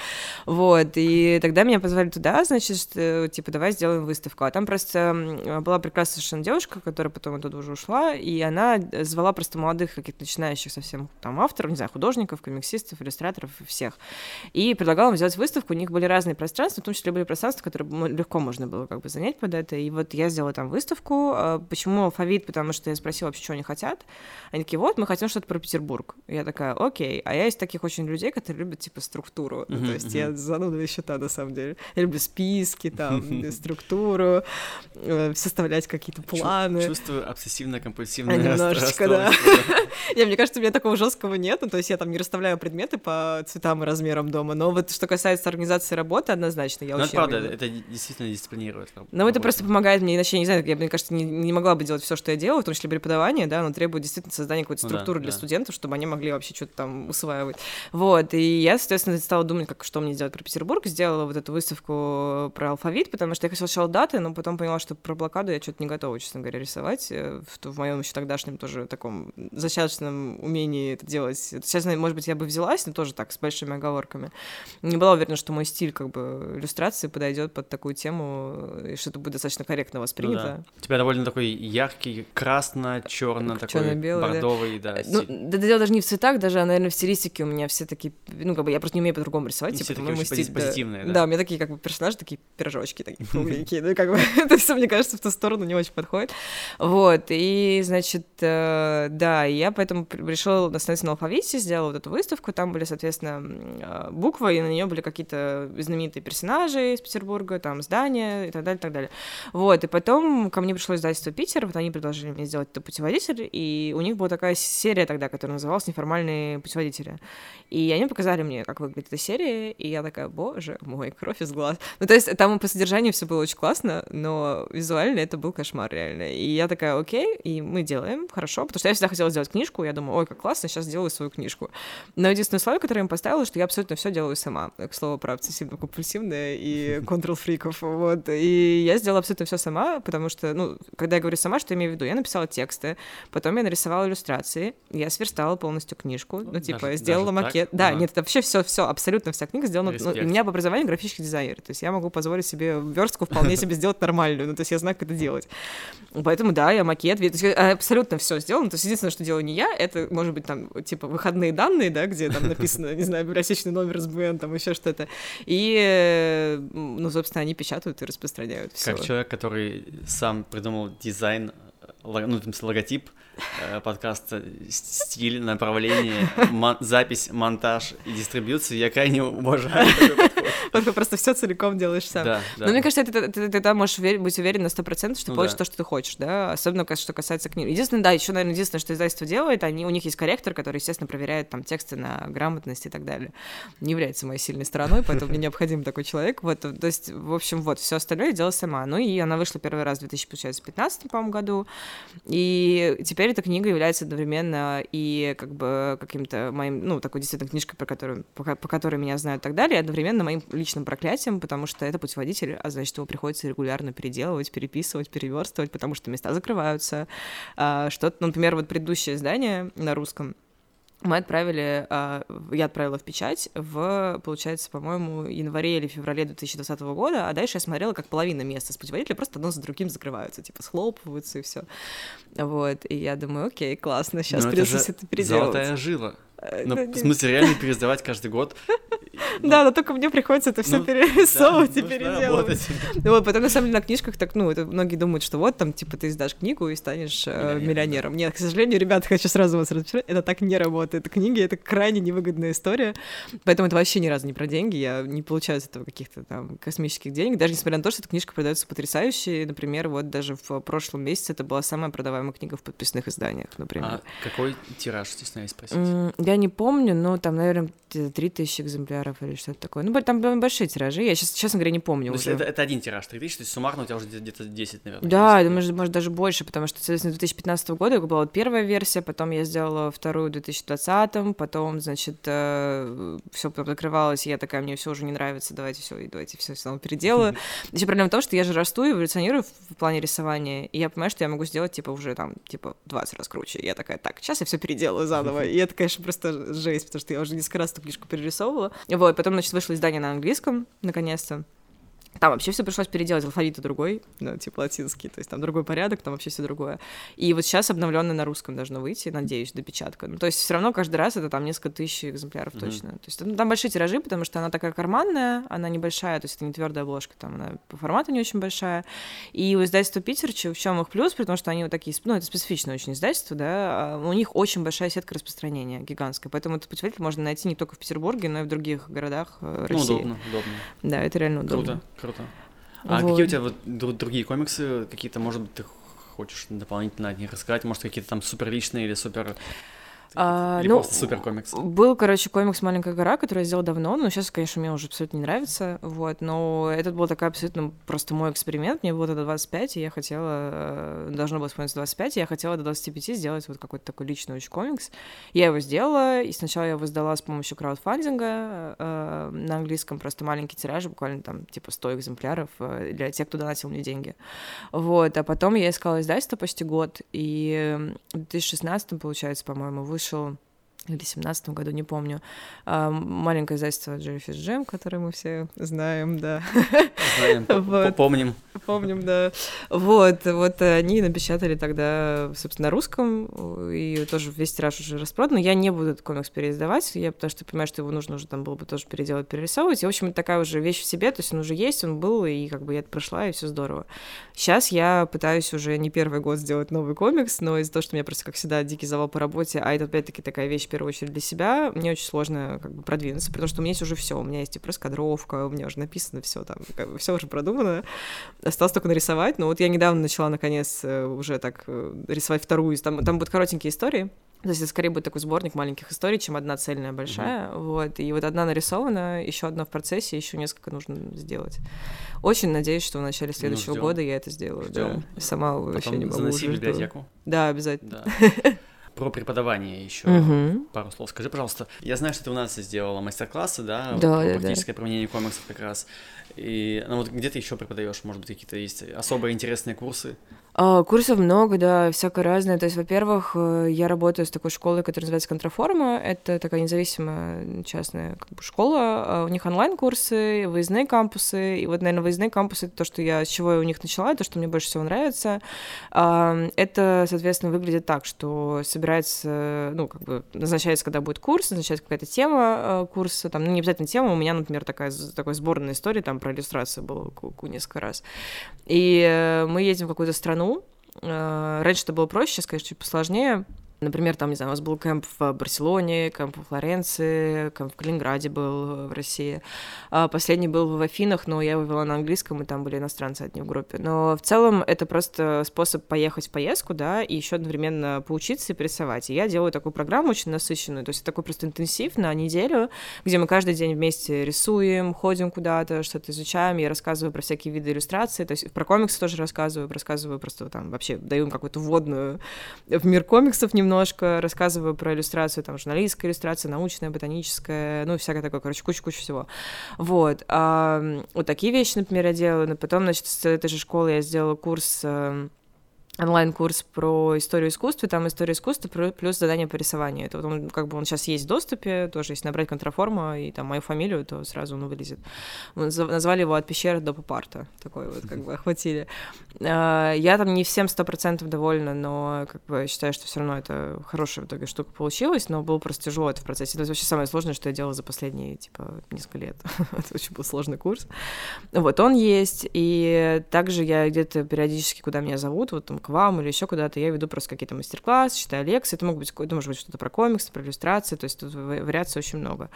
Вот, и тогда меня позвали туда, значит, типа, давай сделаем выставку. А там просто была прекрасная совершенно девушка, которая потом оттуда уже ушла, и она звала просто молодых каких-то начинающих совсем там авторов, не знаю, художников, комиксистов, иллюстраторов и всех. И предлагала им сделать выставку, у них были разные пространства, в том числе были пространства, которые легко можно было как бы занять под это. И вот я сделала там выставку. А, почему алфавит? Потому что я спросила вообще, что они хотят. Они такие, вот, мы хотим что-то про Петербург. Я такая, окей. А я из таких очень людей, которые любят, типа, структуру. Uh-huh, то есть uh-huh. я зануда счета, на самом деле. Я люблю списки, там, структуру, э, составлять какие-то планы. Чувствую обсессивно-компульсивное Немножечко, да. Не, мне кажется, у меня такого жесткого нет. Ну, то есть я там не расставляю предметы по цветам и размерам дома. Но вот что касается организации работы, однозначно, я ну, очень... это правда, это действительно дисциплинирует. Ну, это просто помогает мне, иначе, я не знаю, я, мне кажется, не, не могла бы делать все, что я делаю, в том числе преподавание, да, но требует действительно создания какой-то структуры ну, да, для да. студентов, чтобы они могли вообще что-то там усваивать. Вот, и я, соответственно, стала думать, как, что мне сделать про Петербург, сделала вот эту выставку про алфавит, потому что я хотела сначала даты, но потом поняла, что про блокаду я что-то не готова, честно говоря, рисовать. Э, в, в моем еще тогдашнем тоже таком зачаточном умении это делать. Сейчас, может быть, я бы взялась, но тоже так, с большими оговорками. Не была уверена, что мой стиль как бы иллюстрации подойдет под такую тему, и что это будет достаточно корректно воспринято. Ну, да. У тебя довольно такой яркий, красно-черно такой бордовый, да. да ну, да, дело даже не в цветах, даже, а, наверное, в стилистике у меня все такие, ну, как бы я просто не умею по-другому рисовать. Все типа, такие очень стиль, позитивные, да. Да, у меня такие как бы персонажи, такие пирожочки, такие кругленькие, ну, как бы это все, мне кажется, в ту сторону не очень подходит. Вот, и, значит, э, да, я поэтому решила остановиться на алфавите, сделала вот эту выставку, там были, соответственно, э, буквы, и на нее были какие-то знаменитые персонажи из Петербурга, там, здания и так далее, и так далее. Вот, и потом ко мне пришло издательство Питер, вот они предложили мне сделать это путеводитель, и у них была такая серия тогда, которая называлась «Неформальные путеводители». И они показали мне, как выглядит эта серия, и я такая, боже мой, кровь из глаз. Ну, то есть там по содержанию все было очень классно, но визуально это был кошмар реально. И я такая, окей, и мы делаем, хорошо, потому что я всегда хотела сделать книжку, я думаю, ой, как классно, сейчас сделаю свою книжку. Но единственное условие, которое я им поставила, что я абсолютно все делаю сама. К слову, про обсессивно-компульсивное и контрол-фриков, вот. И я сделала абсолютно все сама, потому что, ну, когда я говорю сама, что я имею в виду? Я написала тексты, потом я нарисовала иллюстрации, я сверстала полностью книжку, ну, типа, даже, сделала даже макет. Так? Да, ага. нет, это вообще все, все, абсолютно вся книга сделана. Ну, у меня по образованию графический дизайнер, то есть я могу позволить себе верстку вполне себе сделать нормальную, ну, то есть я знаю, как это делать. Поэтому, да, я макет, абсолютно все сделано. То есть единственное, что делаю не я, это, может быть, там, типа, выходные данные, да, где там написано, не знаю, библиотечный номер СБН, там еще что-то. И, ну, собственно, они печатают и распространяют все. Как человек, который сам придумал дизайн, ну, в смысле, логотип Э, подкаста стиль, направление, мон- запись, монтаж и дистрибьюцию, я крайне уважаю Только просто все целиком делаешь сам. Да, да. Но мне кажется, ты тогда можешь быть уверен на сто процентов, что ну, получишь то, что ты хочешь, да, особенно что касается книг. Единственное, да, еще, наверное, единственное, что издательство делает, они, у них есть корректор, который, естественно, проверяет там тексты на грамотность и так далее. Не является моей сильной стороной, поэтому мне необходим такой человек. Вот, то есть, в общем, вот, все остальное я делала сама. Ну и она вышла первый раз в 2015, по-моему, году. И теперь эта книга является одновременно и как бы каким-то моим, ну, такой действительно книжкой, про которую, по, по которой меня знают и так далее, и одновременно моим личным проклятием, потому что это путеводитель, а значит, его приходится регулярно переделывать, переписывать, переверстывать, потому что места закрываются. А, что-то, ну, например, вот предыдущее издание на русском, мы отправили, а, я отправила в печать в, получается, по-моему, январе или феврале 2020 года, а дальше я смотрела, как половина места с путеводителя просто одно за другим закрываются, типа схлопываются и все. Вот, и я думаю, окей, классно, сейчас Но придется это, это переделать. Золотая жила. Э, ну, в смысле, реально пересдавать каждый год. Да, но только мне приходится это все ну, перерисовывать и переделывать. Вот, потом, на самом деле, на книжках так, ну, это многие думают, что вот там, типа, ты издашь книгу и станешь э, миллионером. Нет, к сожалению, ребята, хочу сразу вас разочаровать, это так не работает. Книги — это крайне невыгодная история, поэтому это вообще ни разу не про деньги, я не получаю с этого каких-то там космических денег, даже несмотря на то, что эта книжка продается потрясающе. Например, вот даже в прошлом месяце это была самая продаваемая книга в подписных изданиях, например. А какой тираж, стесняюсь спросить? Я не помню, но там, наверное, 3000 экземпляров или что-то такое. Ну, там большие тиражи, я сейчас, честно говоря, не помню уже. Это, это один тираж, 3000, то есть суммарно у тебя уже где-то 10, наверное. Да, думаю, может, может, даже больше, потому что, соответственно, 2015 года была вот первая версия, потом я сделала вторую в 2020, потом, значит, э, все закрывалось, и я такая, мне все уже не нравится, давайте все, давайте все снова переделаю. Еще проблема в том, что я же расту и эволюционирую в плане рисования, и я понимаю, что я могу сделать, типа, уже там, типа, 20 раз круче. И я такая, так, сейчас я все переделаю заново. И это, конечно, просто жесть, потому что я уже несколько раз эту книжку перерисовывала. Вот, потом, значит, вышло издание на английском, наконец-то. Там вообще все пришлось переделать, алфавит другой, ну, типа латинский, то есть там другой порядок, там вообще все другое. И вот сейчас обновленное на русском должно выйти, надеюсь, допечатка. Ну, то есть все равно каждый раз это там несколько тысяч экземпляров mm-hmm. точно. То есть ну, там большие тиражи, потому что она такая карманная, она небольшая, то есть это не твердая обложка, там она по формату не очень большая. И у издательства Питерчи, в чем их плюс, потому что они вот такие, ну, это специфичное очень издательство, да, а у них очень большая сетка распространения, гигантская, поэтому этот путеводитель можно найти не только в Петербурге, но и в других городах э, ну, России. Ну, удобно, удобно. Да, это реально удобно. Круто, круто. А вот. какие у тебя вот другие комиксы, какие-то, может быть, ты хочешь дополнительно от них рассказать? Может, какие-то там супер личные или супер а, Или ну, просто супер комикс? Был, короче, комикс «Маленькая гора», который я сделал давно, но сейчас, конечно, мне уже абсолютно не нравится, вот, но этот был такой абсолютно просто мой эксперимент, мне было тогда 25, и я хотела, э, должно было исполниться 25, и я хотела до 25 сделать вот какой-то такой личный очень комикс. Я его сделала, и сначала я его сдала с помощью краудфандинга э, на английском, просто маленький тираж, буквально там типа 100 экземпляров э, для тех, кто донатил мне деньги. Вот, а потом я искала издательство почти год, и в 2016, получается, по-моему, social или в семнадцатом году, не помню, а, маленькое издательство Jellyfish Jam, которое мы все знаем, да. Знаем, вот. помним. Помним, да. Вот, вот они напечатали тогда, собственно, на русском, и тоже весь тираж уже распродан. Я не буду этот комикс переиздавать, я потому что понимаю, что его нужно уже там было бы тоже переделать, перерисовывать. И, в общем, это такая уже вещь в себе, то есть он уже есть, он был, и как бы я это прошла, и все здорово. Сейчас я пытаюсь уже не первый год сделать новый комикс, но из-за того, что у меня просто, как всегда, дикий завал по работе, а это опять-таки такая вещь, первую очередь, для себя, мне очень сложно как бы продвинуться, потому что у меня есть уже все, у меня есть и раскадровка, у меня уже написано все там, как бы все уже продумано, осталось только нарисовать, но вот я недавно начала, наконец, э, уже так э, рисовать вторую, там, там будут коротенькие истории, то есть это скорее будет такой сборник маленьких историй, чем одна цельная большая. Mm-hmm. Вот. И вот одна нарисована, еще одна в процессе, еще несколько нужно сделать. Очень надеюсь, что в начале ну, следующего ну, года я это сделаю. Ждем. Да. Сама Потом вообще не могу. Заноси в библиотеку. Да, обязательно. Да. Про преподавание еще угу. пару слов. Скажи, пожалуйста, я знаю, что ты у нас сделала мастер-классы, да, да, да практическое да. применение комиксов как раз. И ну, вот где ты еще преподаешь? Может быть, какие-то есть особо интересные курсы? А, курсов много, да, всякое разное. То есть, во-первых, э, я работаю с такой школой, которая называется Контраформа. Это такая независимая частная как бы, школа. А, у них онлайн-курсы, выездные кампусы. И вот, наверное, выездные кампусы — это то, что я, с чего я у них начала, то, что мне больше всего нравится. А, это, соответственно, выглядит так, что собирается, ну, как бы назначается, когда будет курс, назначается какая-то тема курса, там, ну, не обязательно тема, у меня, например, такая, такая сборная история, там, про иллюстрацию было несколько раз. И э, мы едем в какую-то страну, э, Раньше это было проще, сейчас, конечно, чуть посложнее. Например, там, не знаю, у нас был кемп в Барселоне, кемп в Флоренции, кемп в Калининграде был в России. А последний был в Афинах, но я его вела на английском, и там были иностранцы одни в группе. Но в целом это просто способ поехать в поездку, да, и еще одновременно поучиться и порисовать. И я делаю такую программу очень насыщенную, то есть такой просто интенсив на неделю, где мы каждый день вместе рисуем, ходим куда-то, что-то изучаем, я рассказываю про всякие виды иллюстрации, то есть про комиксы тоже рассказываю, рассказываю просто там вообще даю им какую-то вводную в мир комиксов немного, немножко, рассказываю про иллюстрацию, там, журналистская иллюстрация, научная, ботаническая, ну, всякое такое, короче, куча-куча всего. Вот. А, вот такие вещи, например, я делаю. Но потом, значит, с этой же школы я сделала курс эм, онлайн-курс про историю искусства, там история искусства плюс задание по рисованию. Это вот он, как бы он сейчас есть в доступе, тоже если набрать контраформа и там мою фамилию, то сразу он вылезет. Мы назвали его «От пещеры до попарта», такой вот как бы охватили. А, я там не всем сто процентов довольна, но как бы считаю, что все равно это хорошая в итоге штука получилась, но было просто тяжело это в процессе. Это вообще самое сложное, что я делала за последние, типа, несколько лет. это очень был сложный курс. Вот он есть, и также я где-то периодически, куда меня зовут, вот там к вам или еще куда-то, я веду просто какие-то мастер-классы, читаю лекции, это могут быть, это может быть что-то про комиксы, про иллюстрации, то есть тут вариаций очень много.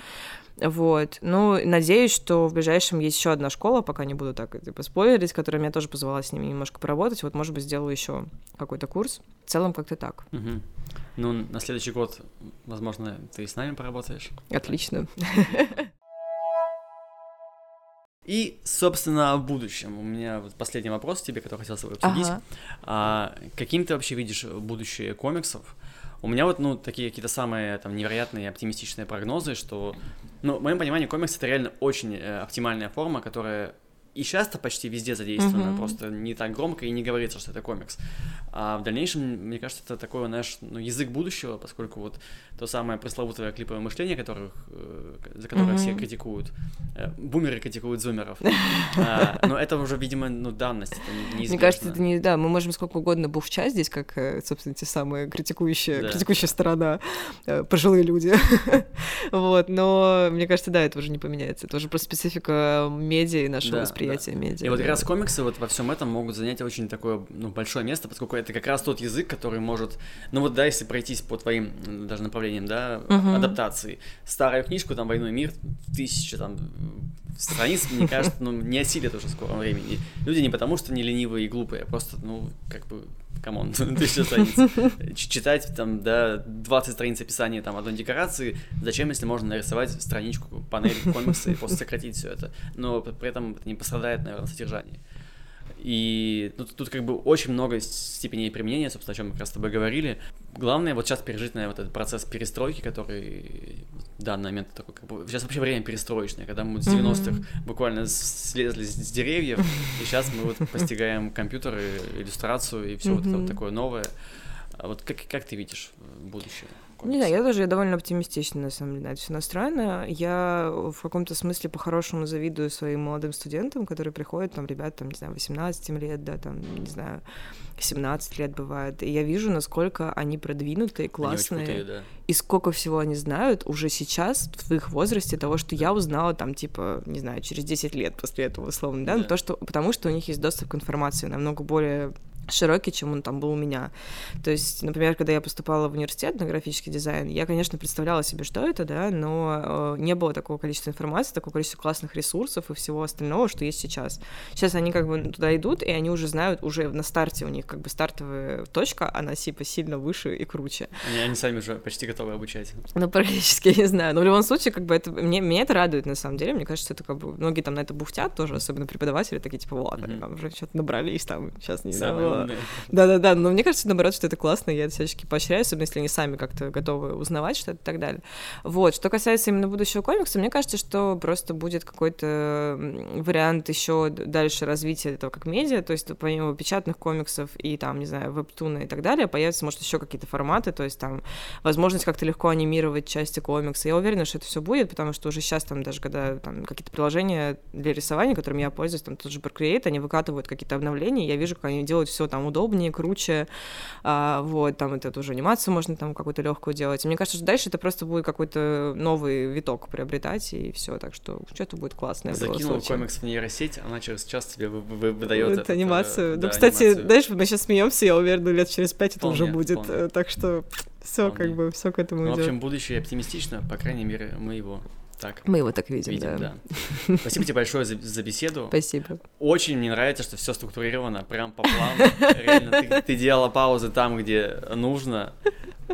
Вот. Ну, надеюсь, что в ближайшем есть еще одна школа, пока не буду так типа спойлерить, которая меня тоже позвала с ними немножко поработать. Вот, может быть, сделаю еще какой-то курс. В целом, как-то так. Угу. Ну, на следующий год, возможно, ты с нами поработаешь. Отлично. И, собственно, о будущем. У меня вот последний вопрос тебе, который хотел с тобой обсудить. Ага. А, каким ты вообще видишь будущее комиксов? У меня вот, ну, такие какие-то самые там невероятные оптимистичные прогнозы, что, ну, в моем понимании, комикс это реально очень э, оптимальная форма, которая и часто почти везде задействована, mm-hmm. просто не так громко и не говорится, что это комикс. А в дальнейшем, мне кажется, это такой, знаешь, ну, язык будущего, поскольку вот то самое пресловутое клиповое мышление, которых, э, за которое все критикуют. Э, бумеры критикуют зумеров. А, но это уже, видимо, ну, данность, это неизбежно. Мне кажется, это не... Да, мы можем сколько угодно бухча здесь, как, э, собственно, те самые критикующие, да. критикующая сторона, э, пожилые люди. вот, но мне кажется, да, это уже не поменяется. Это уже просто специфика медиа и нашего да, восприятия да. медиа. И вот как раз комиксы вот во всем этом могут занять очень такое ну, большое место, поскольку это как раз тот язык, который может, ну вот да, если пройтись по твоим даже направлениям, да, uh-huh. адаптации, старую книжку, там «Войну и мир», тысяча там страниц, мне кажется, ну, не осилят уже в скором времени. Люди не потому, что не ленивые и глупые, а просто, ну, как бы, come on, тысяча страниц. Читать там, да, 20 страниц описания там одной декорации, зачем, если можно нарисовать страничку, панель комикса и просто сократить все это. Но при этом это не пострадает, наверное, содержание. И ну, тут как бы очень много степеней применения, собственно, о чем мы как раз с тобой говорили. Главное вот сейчас пережить, наверное, вот этот процесс перестройки, который в данный момент такой, как бы, сейчас вообще время перестроечное, когда мы с 90-х mm-hmm. буквально слезли с деревьев, и сейчас мы вот постигаем компьютеры, иллюстрацию и все вот это вот такое новое. А вот как, как ты видишь будущее? Не знаю, я тоже я довольно оптимистично, на самом деле, на это все настроена. Я в каком-то смысле по-хорошему завидую своим молодым студентам, которые приходят, там, ребят, там, не знаю, 18 лет, да, там, не знаю, 17 лет бывает. И я вижу, насколько они продвинутые, классные. Они крутые, да. И сколько всего они знают уже сейчас, в их возрасте, того, что я узнала, там, типа, не знаю, через 10 лет после этого, условно, да, да. то, что, потому что у них есть доступ к информации намного более широкий, чем он там был у меня. То есть, например, когда я поступала в университет на графический дизайн, я, конечно, представляла себе, что это, да, но э, не было такого количества информации, такого количества классных ресурсов и всего остального, что есть сейчас. Сейчас они как бы туда идут, и они уже знают, уже на старте у них как бы стартовая точка, она типа сильно выше и круче. Они, они сами уже почти готовы обучать. Ну, практически, я не знаю. Но в любом случае, как бы это, мне, меня это радует, на самом деле. Мне кажется, это как бы, многие там на это бухтят тоже, особенно преподаватели, такие типа, вот, mm-hmm. там уже что-то набрались, там, сейчас не знаю, да-да-да, но мне кажется, наоборот, что это классно, я это всячески поощряю, особенно если они сами как-то готовы узнавать что-то и так далее. Вот, что касается именно будущего комикса, мне кажется, что просто будет какой-то вариант еще дальше развития этого как медиа, то есть помимо печатных комиксов и там, не знаю, вебтуна и так далее, появятся, может, еще какие-то форматы, то есть там возможность как-то легко анимировать части комикса. Я уверена, что это все будет, потому что уже сейчас там даже когда там какие-то приложения для рисования, которыми я пользуюсь, там тот же Procreate, они выкатывают какие-то обновления, я вижу, как они делают все там удобно, удобнее, круче, а, вот, там это тоже анимацию можно там какую-то легкую делать. И мне кажется, что дальше это просто будет какой-то новый виток приобретать, и все, так что что-то будет классное. Закинул комикс в нейросеть, она через час тебе выдает вот, анимацию. Э, да, ну, кстати, анимацию. знаешь, мы сейчас смеемся, я уверена, лет через пять это уже будет, вполне. так что все как бы, все к этому ну, идет. В общем, будущее оптимистично, по крайней мере, мы его так. Мы его так видим, видим да. да. Спасибо тебе большое за, за беседу. Спасибо. Очень мне нравится, что все структурировано, прям по плану. Реально, ты, ты делала паузы там, где нужно.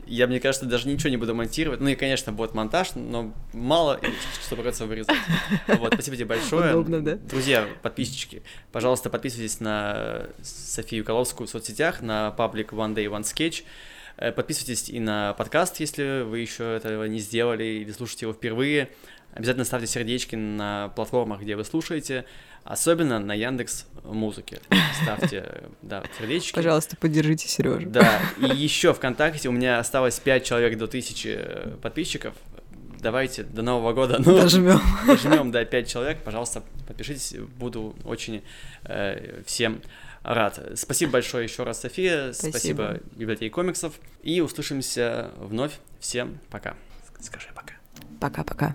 Я, мне кажется, даже ничего не буду монтировать. Ну и, конечно, будет монтаж, но мало, что придется вырезать. Вот, спасибо тебе большое. Удобно, да? Друзья, подписчики, пожалуйста, подписывайтесь на Софию Коловскую в соцсетях, на паблик One Day One Sketch. Э, подписывайтесь и на подкаст, если вы еще этого не сделали или слушаете его впервые. Обязательно ставьте сердечки на платформах, где вы слушаете, особенно на Яндекс Музыке. Ставьте, да, сердечки. Пожалуйста, поддержите Сережу. Да, и еще ВКонтакте у меня осталось 5 человек до 1000 подписчиков. Давайте до Нового года. Ну, дожмем. Дожмем, да, 5 человек. Пожалуйста, подпишитесь. Буду очень э, всем рад. Спасибо большое еще раз, София. Спасибо, Спасибо библиотеке комиксов. И услышимся вновь. Всем пока. Скажи пока. Пока-пока.